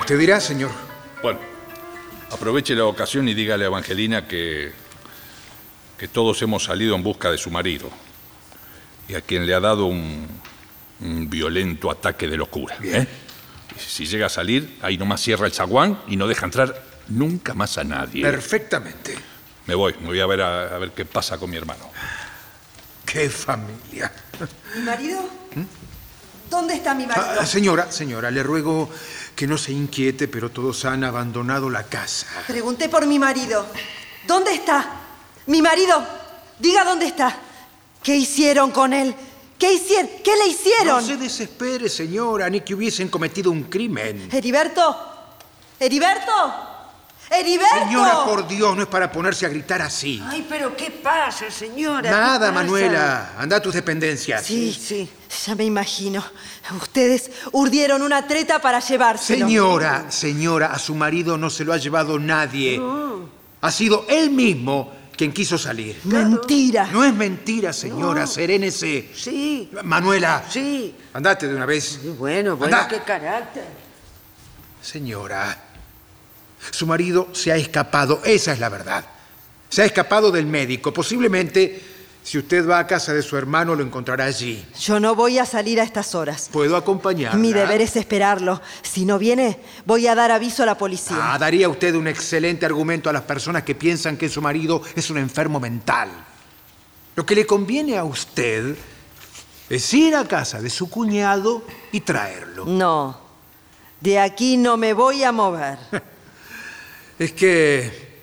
Usted dirá, señor. Bueno, aproveche la ocasión y dígale a Evangelina que, que todos hemos salido en busca de su marido y a quien le ha dado un, un violento ataque de locura. ¿eh? Si llega a salir, ahí nomás cierra el zaguán y no deja entrar nunca más a nadie. Perfectamente. Me voy, me voy a ver a, a ver qué pasa con mi hermano. ¡Qué familia! ¿Mi marido? ¿Dónde está mi marido? Ah, señora, señora, le ruego que no se inquiete, pero todos han abandonado la casa. Pregunté por mi marido. ¿Dónde está? Mi marido. Diga dónde está. ¿Qué hicieron con él? ¿Qué hicieron? ¿Qué le hicieron? No se desespere, señora, ni que hubiesen cometido un crimen. ¿Heriberto? ¿Heriberto? ¡Heriberto! Señora, por Dios, no es para ponerse a gritar así. Ay, pero ¿qué pasa, señora? Nada. Manuela. Anda a tus dependencias. Sí, sí, ya me imagino. Ustedes urdieron una treta para llevárselo. Señora, señora, a su marido no se lo ha llevado nadie. Ha sido él mismo quien quiso salir. Mentira. No es mentira, señora. Serénese. Sí. Manuela. Sí. Andate de una vez. Bueno, bueno, Anda. qué carácter. Señora, su marido se ha escapado, esa es la verdad. Se ha escapado del médico. Posiblemente, si usted va a casa de su hermano, lo encontrará allí. Yo no voy a salir a estas horas. ¿Puedo acompañarla? Mi deber es esperarlo. Si no viene, voy a dar aviso a la policía. Ah, daría usted un excelente argumento a las personas que piensan que su marido es un enfermo mental. Lo que le conviene a usted es ir a casa de su cuñado y traerlo. No, de aquí no me voy a mover. Es que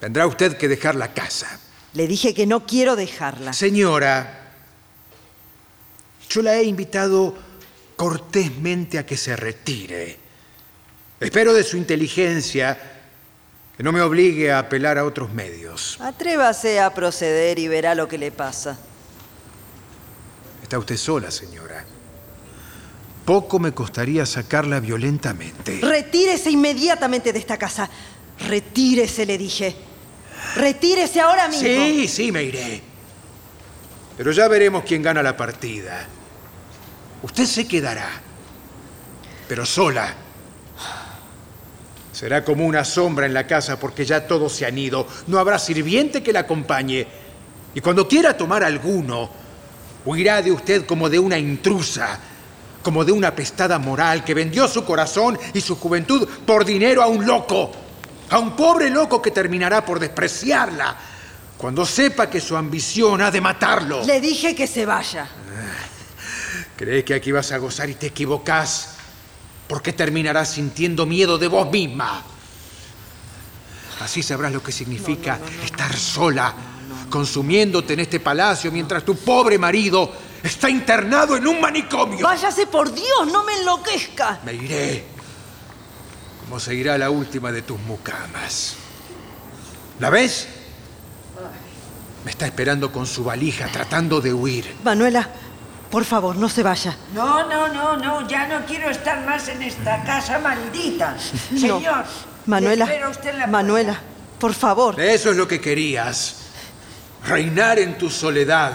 tendrá usted que dejar la casa. Le dije que no quiero dejarla. Señora, yo la he invitado cortésmente a que se retire. Espero de su inteligencia que no me obligue a apelar a otros medios. Atrévase a proceder y verá lo que le pasa. Está usted sola, señora. Poco me costaría sacarla violentamente. Retírese inmediatamente de esta casa. Retírese, le dije. Retírese ahora mismo. Sí, sí, me iré. Pero ya veremos quién gana la partida. Usted se quedará, pero sola. Será como una sombra en la casa porque ya todos se han ido. No habrá sirviente que la acompañe. Y cuando quiera tomar alguno, huirá de usted como de una intrusa, como de una pestada moral que vendió su corazón y su juventud por dinero a un loco, a un pobre loco que terminará por despreciarla cuando sepa que su ambición ha de matarlo. Le dije que se vaya. Crees que aquí vas a gozar y te equivocás, porque terminarás sintiendo miedo de vos misma. Así sabrás lo que significa estar sola, consumiéndote en este palacio mientras tu pobre marido está internado en un manicomio. Váyase por Dios, no me enloquezca. Me iré, como se irá la última de tus mucamas. ¿La ves? Me está esperando con su valija, tratando de huir. Manuela, por favor, no se vaya. No, no, no, no, ya no quiero estar más en esta casa maldita. No. Señor, Manuela, usted la Manuela, por favor. Eso es lo que querías. Reinar en tu soledad.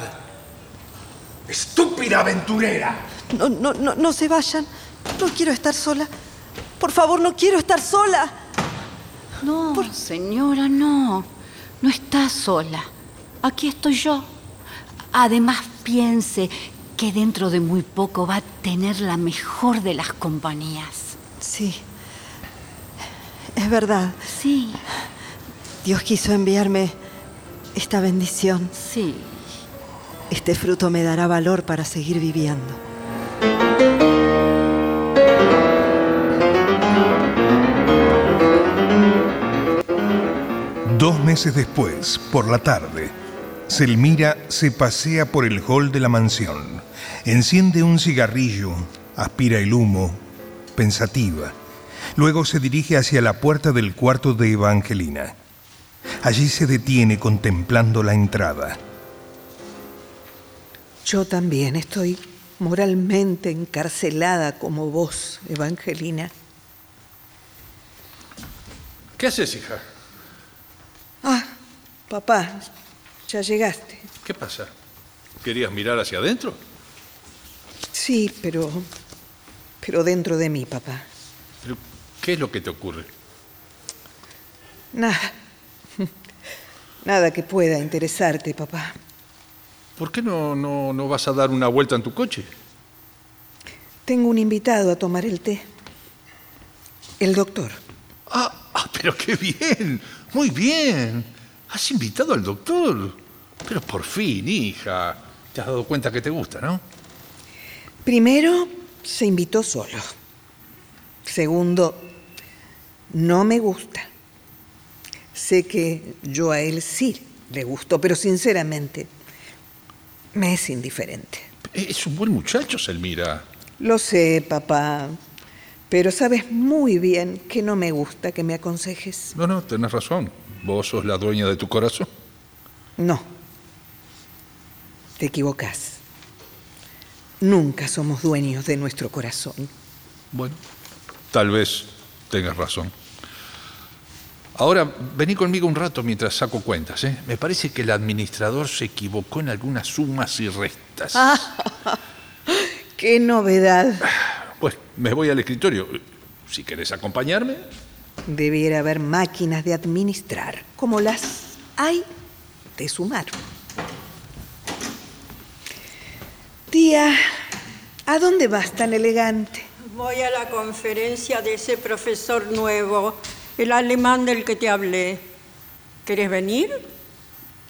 Estúpida aventurera. No, no, no, no se vayan. No quiero estar sola. Por favor, no quiero estar sola. No, señora, no. No está sola. Aquí estoy yo. Además, piense que dentro de muy poco va a tener la mejor de las compañías. Sí. Es verdad. Sí. Dios quiso enviarme esta bendición. Sí. Este fruto me dará valor para seguir viviendo. Dos meses después, por la tarde, Selmira se pasea por el hall de la mansión. Enciende un cigarrillo, aspira el humo, pensativa. Luego se dirige hacia la puerta del cuarto de Evangelina. Allí se detiene contemplando la entrada. Yo también estoy moralmente encarcelada como vos, Evangelina. ¿Qué haces, hija? Ah, papá, ya llegaste. ¿Qué pasa? ¿Querías mirar hacia adentro? Sí, pero... pero dentro de mí, papá. ¿Pero qué es lo que te ocurre? Nada. Nada que pueda interesarte, papá. ¿Por qué no, no, no vas a dar una vuelta en tu coche? Tengo un invitado a tomar el té. El doctor. Ah, ah, pero qué bien, muy bien. Has invitado al doctor. Pero por fin, hija. Te has dado cuenta que te gusta, ¿no? Primero, se invitó solo. Segundo, no me gusta. Sé que yo a él sí le gusto, pero sinceramente, Me es indiferente. Es un buen muchacho, Selmira. Lo sé, papá. Pero sabes muy bien que no me gusta que me aconsejes. No, no, tenés razón. Vos sos la dueña de tu corazón. No. Te equivocas. Nunca somos dueños de nuestro corazón. Bueno, tal vez tengas razón. Ahora, vení conmigo un rato mientras saco cuentas. ¿eh? Me parece que el administrador se equivocó en algunas sumas y restas. ¡Qué novedad! Pues me voy al escritorio. Si querés acompañarme. Debiera haber máquinas de administrar, como las hay de sumar. Tía, ¿a dónde vas tan elegante? Voy a la conferencia de ese profesor nuevo, el alemán del que te hablé. ¿Querés venir?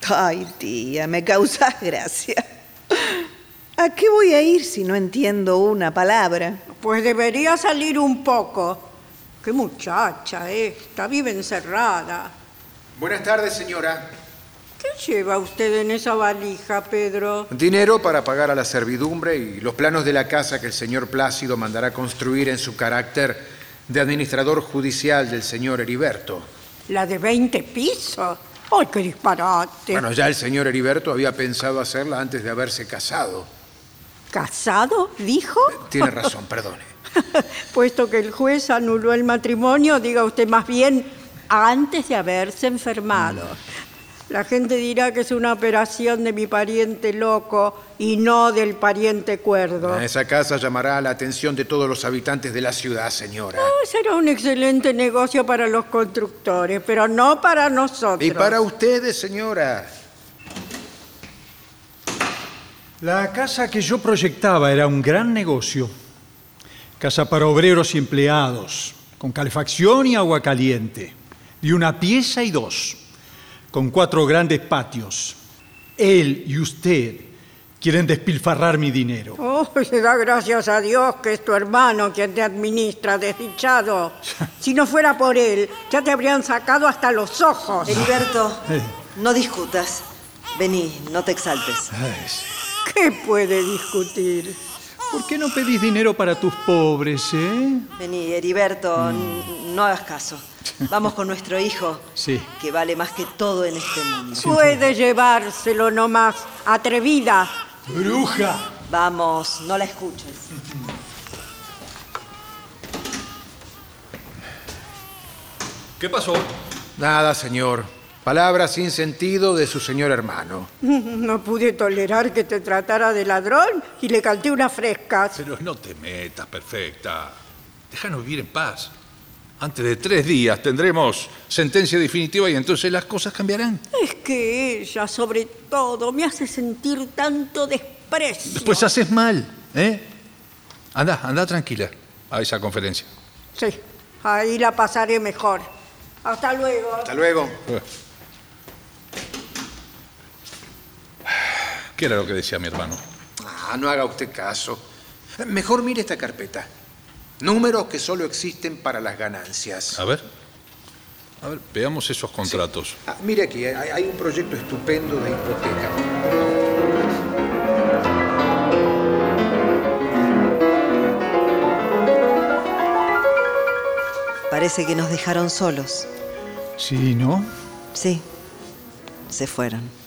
Ay, tía, me causas gracia. ¿A qué voy a ir si no entiendo una palabra? Pues debería salir un poco. Qué muchacha esta, vive encerrada. Buenas tardes, señora. ¿Qué lleva usted en esa valija, Pedro? Dinero para pagar a la servidumbre y los planos de la casa que el señor Plácido mandará construir en su carácter de administrador judicial del señor Heriberto. ¿La de 20 pisos? ¡Ay, qué disparate! Bueno, ya el señor Heriberto había pensado hacerla antes de haberse casado. ¿Casado? ¿Dijo? Tiene razón, perdone. Puesto que el juez anuló el matrimonio, diga usted más bien antes de haberse enfermado. La gente dirá que es una operación de mi pariente loco y no del pariente cuerdo. Esa casa llamará la atención de todos los habitantes de la ciudad, señora. Ah, será un excelente negocio para los constructores, pero no para nosotros. Y para ustedes, señora. La casa que yo proyectaba era un gran negocio. Casa para obreros y empleados, con calefacción y agua caliente, de una pieza y dos, con cuatro grandes patios. Él y usted quieren despilfarrar mi dinero. Oh, se da gracias a Dios que es tu hermano quien te administra, desdichado. Si no fuera por él, ya te habrían sacado hasta los ojos. Heriberto, no discutas. Vení, no te exaltes. ay, sí. ¿Qué puede discutir? ¿Por qué no pedís dinero para tus pobres, eh? Vení, Heriberto, no hagas caso. Vamos con nuestro hijo, Sí. que vale más que todo en este mundo. Puede llevárselo nomás, atrevida. ¡Bruja! Vamos, no la escuches. ¿Qué pasó? Nada, señor. Palabras sin sentido de su señor hermano. No pude tolerar que te tratara de ladrón y le canté unas frescas. Pero no te metas, perfecta. Déjanos vivir en paz. Antes de tres días tendremos sentencia definitiva y entonces las cosas cambiarán. Es que ella, sobre todo, me hace sentir tanto desprecio. Pues haces mal, ¿eh? Anda, anda tranquila a esa conferencia. Sí, ahí la pasaré mejor. Hasta luego. Hasta luego. ¿Qué era lo que decía mi hermano? Ah, no haga usted caso. Mejor mire esta carpeta. Números que solo existen para las ganancias. A ver. A ver, veamos esos contratos. Ah, mire aquí, hay, hay un proyecto estupendo de hipoteca. Parece que nos dejaron solos. Sí, ¿no? Sí, se fueron.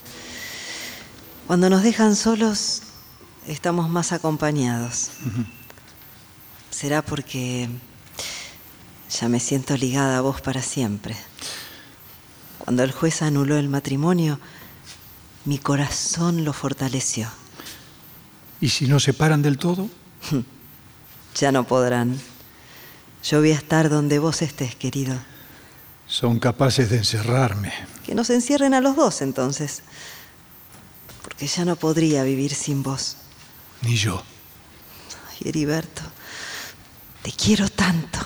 Cuando nos dejan solos, estamos más acompañados. Será porque ya me siento ligada a vos para siempre. Cuando el juez anuló el matrimonio, mi corazón lo fortaleció. ¿Y si nos separan del todo? Ya no podrán. Yo voy a estar donde vos estés, querido. Son capaces de encerrarme. Que nos encierren a los dos entonces. Porque ya no podría vivir sin vos. Ni yo. Ay, Heriberto, te quiero tanto.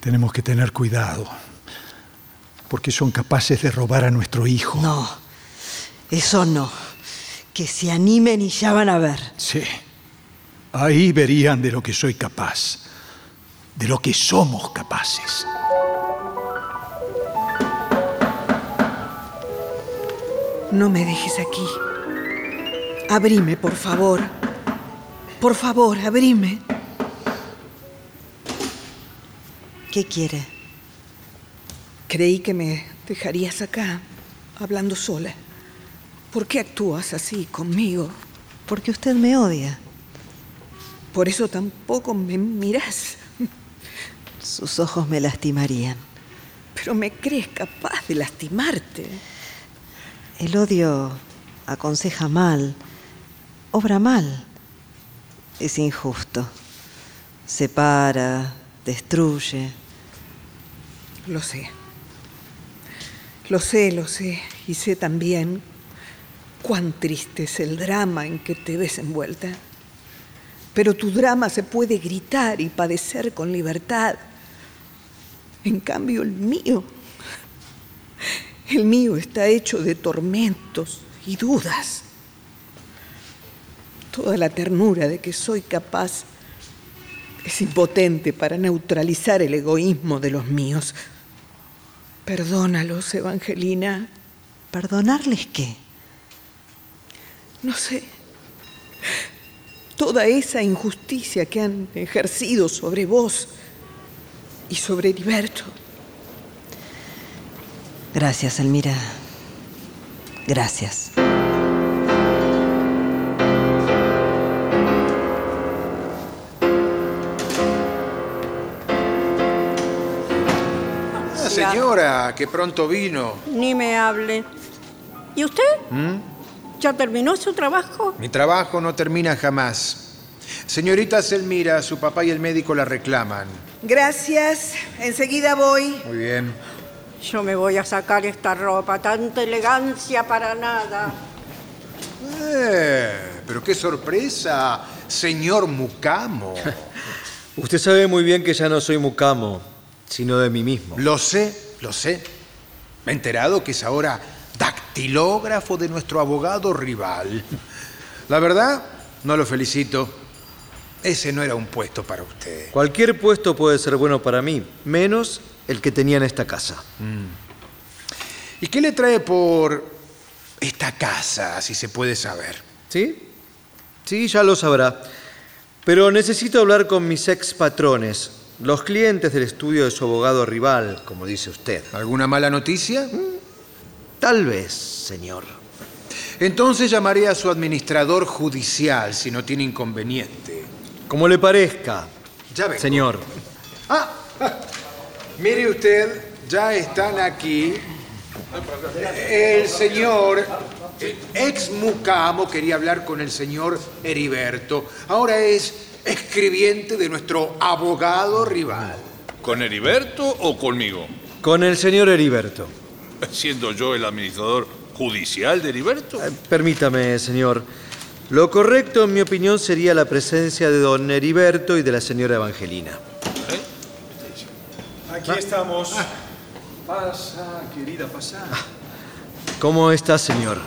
Tenemos que tener cuidado. Porque son capaces de robar a nuestro hijo. No, eso no. Que se animen y ya van a ver. Sí. Ahí verían de lo que soy capaz. De lo que somos capaces. No me dejes aquí. Abrime, por favor. Por favor, abrime. ¿Qué quiere? Creí que me dejarías acá, hablando sola. ¿Por qué actúas así conmigo? Porque usted me odia. Por eso tampoco me miras. Sus ojos me lastimarían. Pero me crees capaz de lastimarte. El odio aconseja mal, obra mal. Es injusto. Separa, destruye. Lo sé. Lo sé, lo sé. Y sé también cuán triste es el drama en que te ves envuelta. Pero tu drama se puede gritar y padecer con libertad. En cambio, el mío, el mío está hecho de tormentos y dudas. Toda la ternura de que soy capaz es impotente para neutralizar el egoísmo de los míos. Perdónalos, Evangelina. ¿Perdonarles qué? No sé. Toda esa injusticia que han ejercido sobre vos y sobre Heriberto. Gracias, Elmira. Gracias. Señora, que pronto vino. Ni me hable. ¿Y usted? ¿Mm? ¿Ya terminó su trabajo? Mi trabajo no termina jamás. Señorita Selmira, su papá y el médico la reclaman. Gracias. Enseguida voy. Muy bien. Yo me voy a sacar esta ropa, tanta elegancia para nada. Eh, pero qué sorpresa, señor Mucamo. Usted sabe muy bien que ya no soy mucamo, sino de mí mismo. Lo sé, lo sé. Me he enterado que es ahora dactilógrafo de nuestro abogado rival. La verdad, no lo felicito. Ese no era un puesto para usted. Cualquier puesto puede ser bueno para mí, menos el que tenía en esta casa. ¿Y qué le trae por esta casa, si se puede saber? ¿Sí? Sí, ya lo sabrá. Pero necesito hablar con mis ex patrones, los clientes del estudio de su abogado rival, como dice usted. ¿Alguna mala noticia? Tal vez, señor. Entonces llamaré a su administrador judicial si no tiene inconveniente. Como le parezca, Ya vengo. señor. Ah, mire usted, ya están aquí. El señor ex Mucamo quería hablar con el señor Heriberto. Ahora es escribiente de nuestro abogado rival. ¿Con Heriberto o conmigo? Con el señor Heriberto. Siendo yo el administrador judicial de Heriberto. Eh, Permítame, señor. Lo correcto, en mi opinión, sería la presencia de don Heriberto y de la señora Evangelina. Aquí estamos. Pasa, querida, pasa. ¿Cómo está, señor?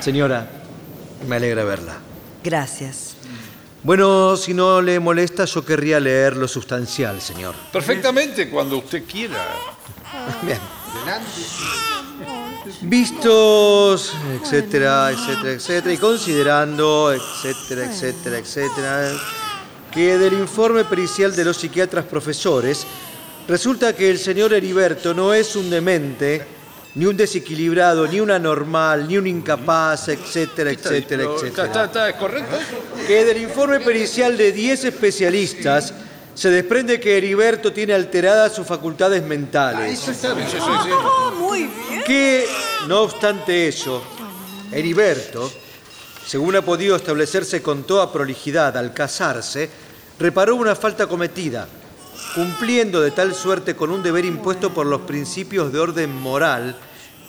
Señora, me alegra verla. Gracias. Bueno, si no le molesta, yo querría leer lo sustancial, señor. Perfectamente, cuando usted quiera. Bien. Vistos, etcétera, etcétera, etcétera, y considerando, etcétera, etcétera, etcétera, que del informe pericial de los psiquiatras profesores resulta que el señor Heriberto no es un demente, ni un desequilibrado, ni un anormal, ni un incapaz, etcétera, etcétera, ¿Está, etcétera. está, está- es correcto eso? Que del informe pericial de 10 especialistas se desprende que Heriberto tiene alteradas sus facultades mentales. Eso está bien, sí, sí, sí. Ah, muy bien. Que, no obstante eso, Heriberto, según ha podido establecerse con toda prolijidad al casarse, reparó una falta cometida, cumpliendo de tal suerte con un deber impuesto por los principios de orden moral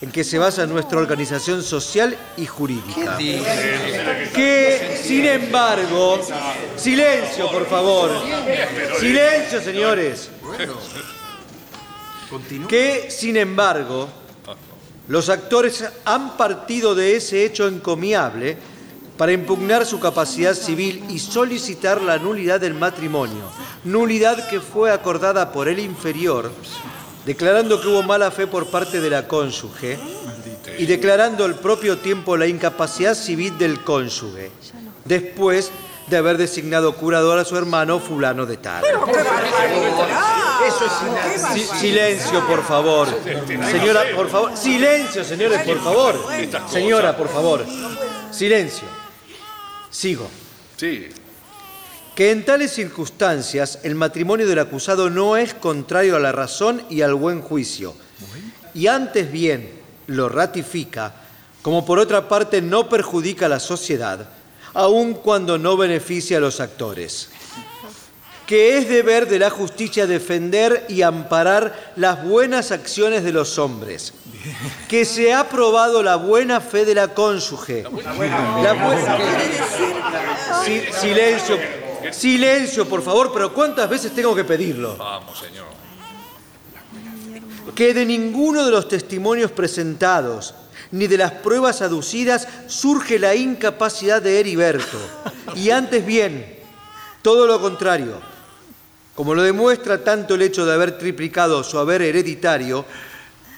en que se basa nuestra organización social y jurídica. Que, sin embargo, silencio, por favor. Silencio, señores. Que, sin embargo, los actores han partido de ese hecho encomiable para impugnar su capacidad civil y solicitar la nulidad del matrimonio, nulidad que fue acordada por el inferior, declarando que hubo mala fe por parte de la cónyuge y declarando al propio tiempo la incapacidad civil del cónyuge, después de haber designado curador a su hermano fulano de tal. Eso es Si- silencio, por favor. Señora, por favor. Silencio, señores, por favor. Señora, por favor. Silencio. Sigo. Sí. Que en tales circunstancias el matrimonio del acusado no es contrario a la razón y al buen juicio. Y antes bien lo ratifica, como por otra parte no perjudica a la sociedad, aun cuando no beneficia a los actores. Que es deber de la justicia defender y amparar las buenas acciones de los hombres. Que se ha probado la buena fe de la cónyuge. La buena- Si- silencio, silencio, por favor, pero ¿cuántas veces tengo que pedirlo? Vamos, señor. Que de ninguno de los testimonios presentados ni de las pruebas aducidas surge la incapacidad de Heriberto. Y antes bien, todo lo contrario. Como lo demuestra tanto el hecho de haber triplicado su haber hereditario,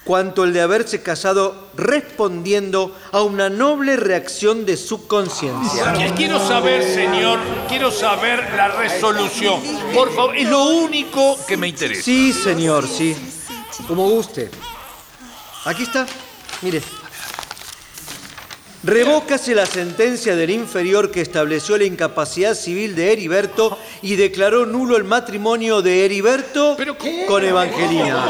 cuanto el de haberse casado respondiendo a una noble reacción de su conciencia. Qui- Quiero saber, señor, quiero saber la resolución. Por favor, es lo único que me interesa. Sí, señor, sí. Como guste. Aquí está. Mire. Revócase la sentencia del inferior que estableció la incapacidad civil de Heriberto y declaró nulo el matrimonio de Heriberto con Evangelina.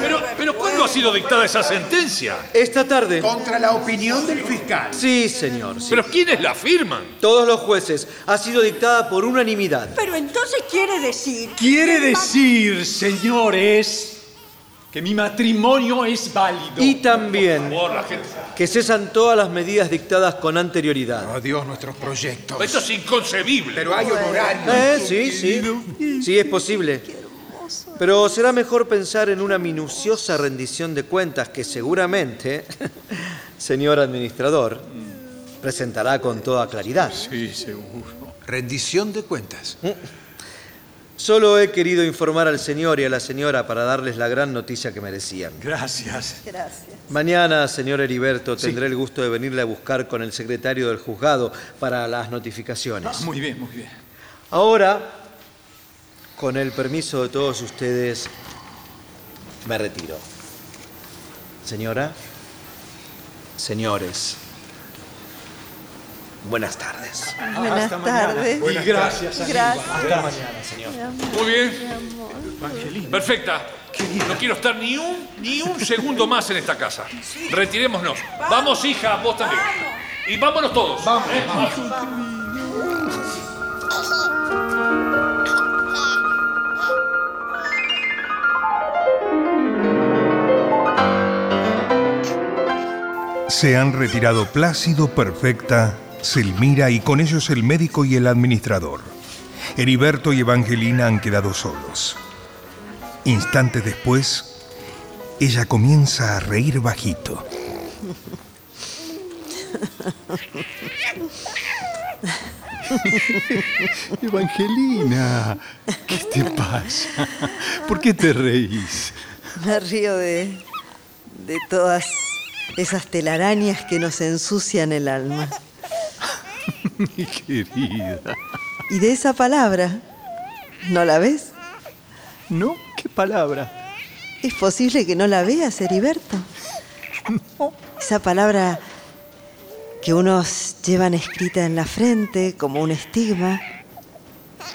Pero, pero ¿cuándo ha sido dictada esa sentencia? Esta tarde. Contra la opinión del fiscal. Sí, señor. sí. ¿Pero quiénes la firman? Todos los jueces. Ha sido dictada por unanimidad. Pero entonces quiere decir... Quiere decir, señores, que mi matrimonio es válido. Y también Por la gente. que cesan todas las medidas dictadas con anterioridad. Adiós nuestros proyectos. Esto es inconcebible. Pero hay honorarios. Eh, sí, sí. Sí, es posible. Pero será mejor pensar en una minuciosa rendición de cuentas que seguramente, señor administrador, presentará con toda claridad. Sí, seguro. Rendición de cuentas. Solo he querido informar al señor y a la señora para darles la gran noticia que merecían. Gracias. Gracias. Mañana, señor Heriberto, tendré el gusto de venirle a buscar con el secretario del juzgado para las notificaciones. Muy bien, muy bien. Ahora, con el permiso de todos ustedes, me retiro. Señora, señores, buenas tardes. Buenas tardes. Y gracias. Gracias. Hasta mañana, señor. Muy bien. Perfecta. No quiero estar ni un, ni un segundo más en esta casa. Retirémonos. Vamos, hija, vos también. Y vámonos todos. ¿eh? Se han retirado Plácido, Perfecta, Selmira y con ellos el médico y el administrador. Heriberto y Evangelina han quedado solos. Instantes después, ella comienza a reír bajito. Evangelina, ¿qué te pasa? ¿Por qué te reís? Me río de, de todas esas telarañas que nos ensucian el alma. Mi querida. Y de esa palabra, ¿no la ves? ¿No? ¿Qué palabra? ¿Es posible que no la veas, Heriberto? Esa palabra que unos llevan escrita en la frente como un estigma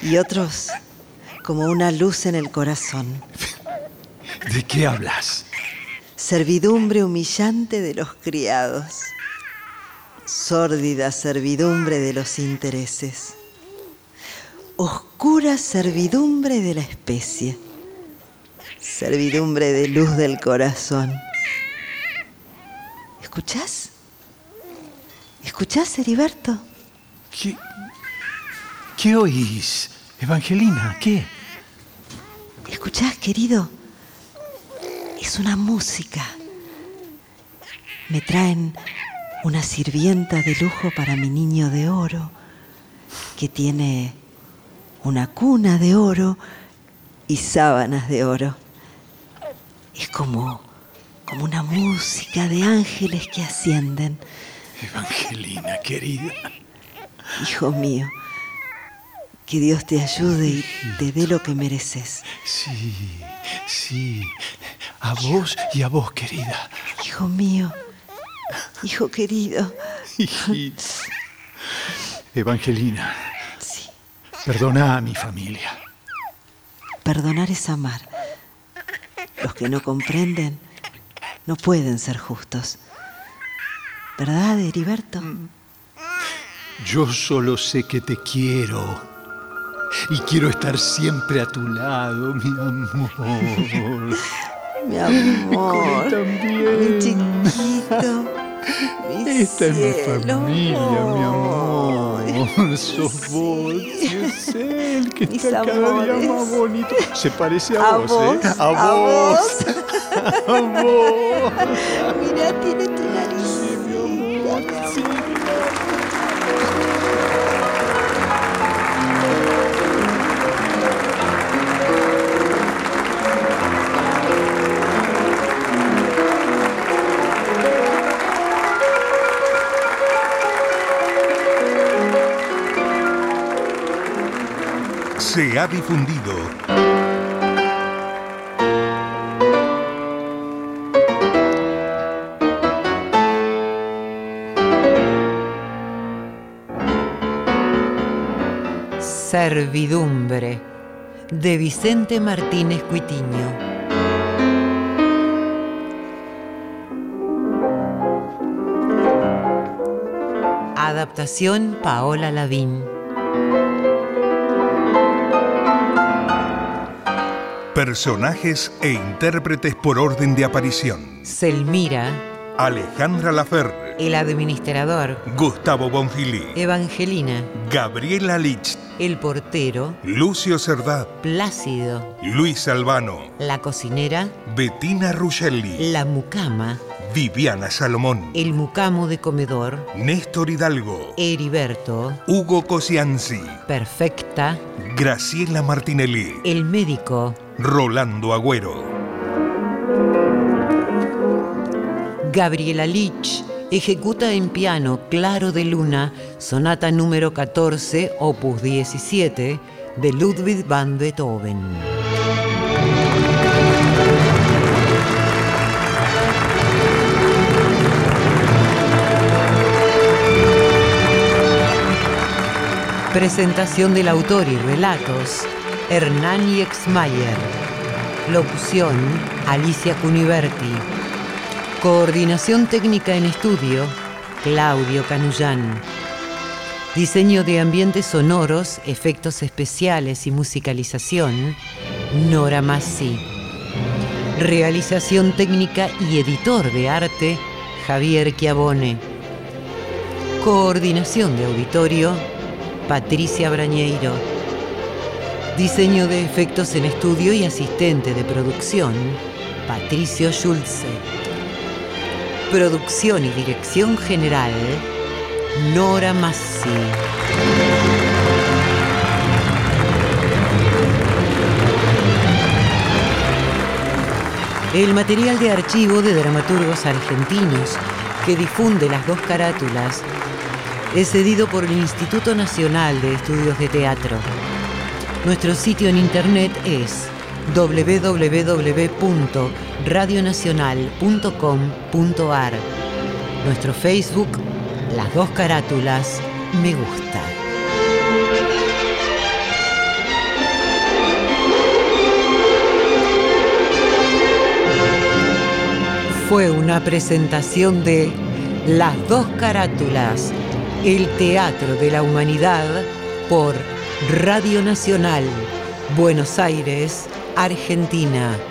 y otros como una luz en el corazón. ¿De qué hablas? Servidumbre humillante de los criados. Sórdida servidumbre de los intereses. Oscura servidumbre de la especie. Servidumbre de luz del corazón. ¿Escuchás? ¿Escuchás, Heriberto? ¿Qué, qué oís? Evangelina, ¿qué? ¿Escuchás, querido? Es una música. Me traen una sirvienta de lujo para mi niño de oro, que tiene una cuna de oro y sábanas de oro. Es como, como una música de ángeles que ascienden. Evangelina, querida. Hijo mío, que Dios te ayude y te dé lo que mereces. Sí, sí. A vos y a vos, querida. Hijo mío, hijo querido. Evangelina. Sí. Perdona a mi familia. Perdonar es amar. Los que no comprenden no pueden ser justos. ¿Verdad, Heriberto? Yo solo sé que te quiero. Y quiero estar siempre a tu lado, mi amor. mi amor. también. Mi chiquito. Mi Esta es mi familia, mi amor. Sos vos, es él que Mis está cada día más bonito. Se parece a, A vos, vos, ¿eh? A, a vos. vos. a vos. Mira, tiene ha difundido Servidumbre de Vicente Martínez Cuitiño. Adaptación Paola Lavín. Personajes e intérpretes por orden de aparición. Selmira, Alejandra Laferre, el administrador. Gustavo Bonfili, Evangelina, Gabriela Lich, el portero. Lucio Cerdá, Plácido, Luis Albano, la cocinera. Bettina Ruscelli, La mucama, Viviana Salomón, el mucamo de comedor. Néstor Hidalgo, Heriberto, Hugo Cosianzi, perfecta. Graciela Martinelli, El médico, Rolando Agüero. Gabriela Lich ejecuta en piano Claro de Luna, sonata número 14, opus 17, de Ludwig van Beethoven. Presentación del autor y relatos, Hernán Exmayer. Locución, Alicia Cuniverti. Coordinación técnica en estudio, Claudio Canullán. Diseño de ambientes sonoros, efectos especiales y musicalización, Nora Massi. Realización técnica y editor de arte, Javier Chiavone. Coordinación de auditorio, Patricia Brañeiro. Diseño de efectos en estudio y asistente de producción, Patricio Schulze. Producción y dirección general, Nora Massi. El material de archivo de dramaturgos argentinos que difunde las dos carátulas es cedido por el Instituto Nacional de Estudios de Teatro. Nuestro sitio en internet es www.radionacional.com.ar. Nuestro Facebook, las dos carátulas, me gusta. Fue una presentación de Las dos carátulas, el Teatro de la Humanidad por Radio Nacional, Buenos Aires, Argentina.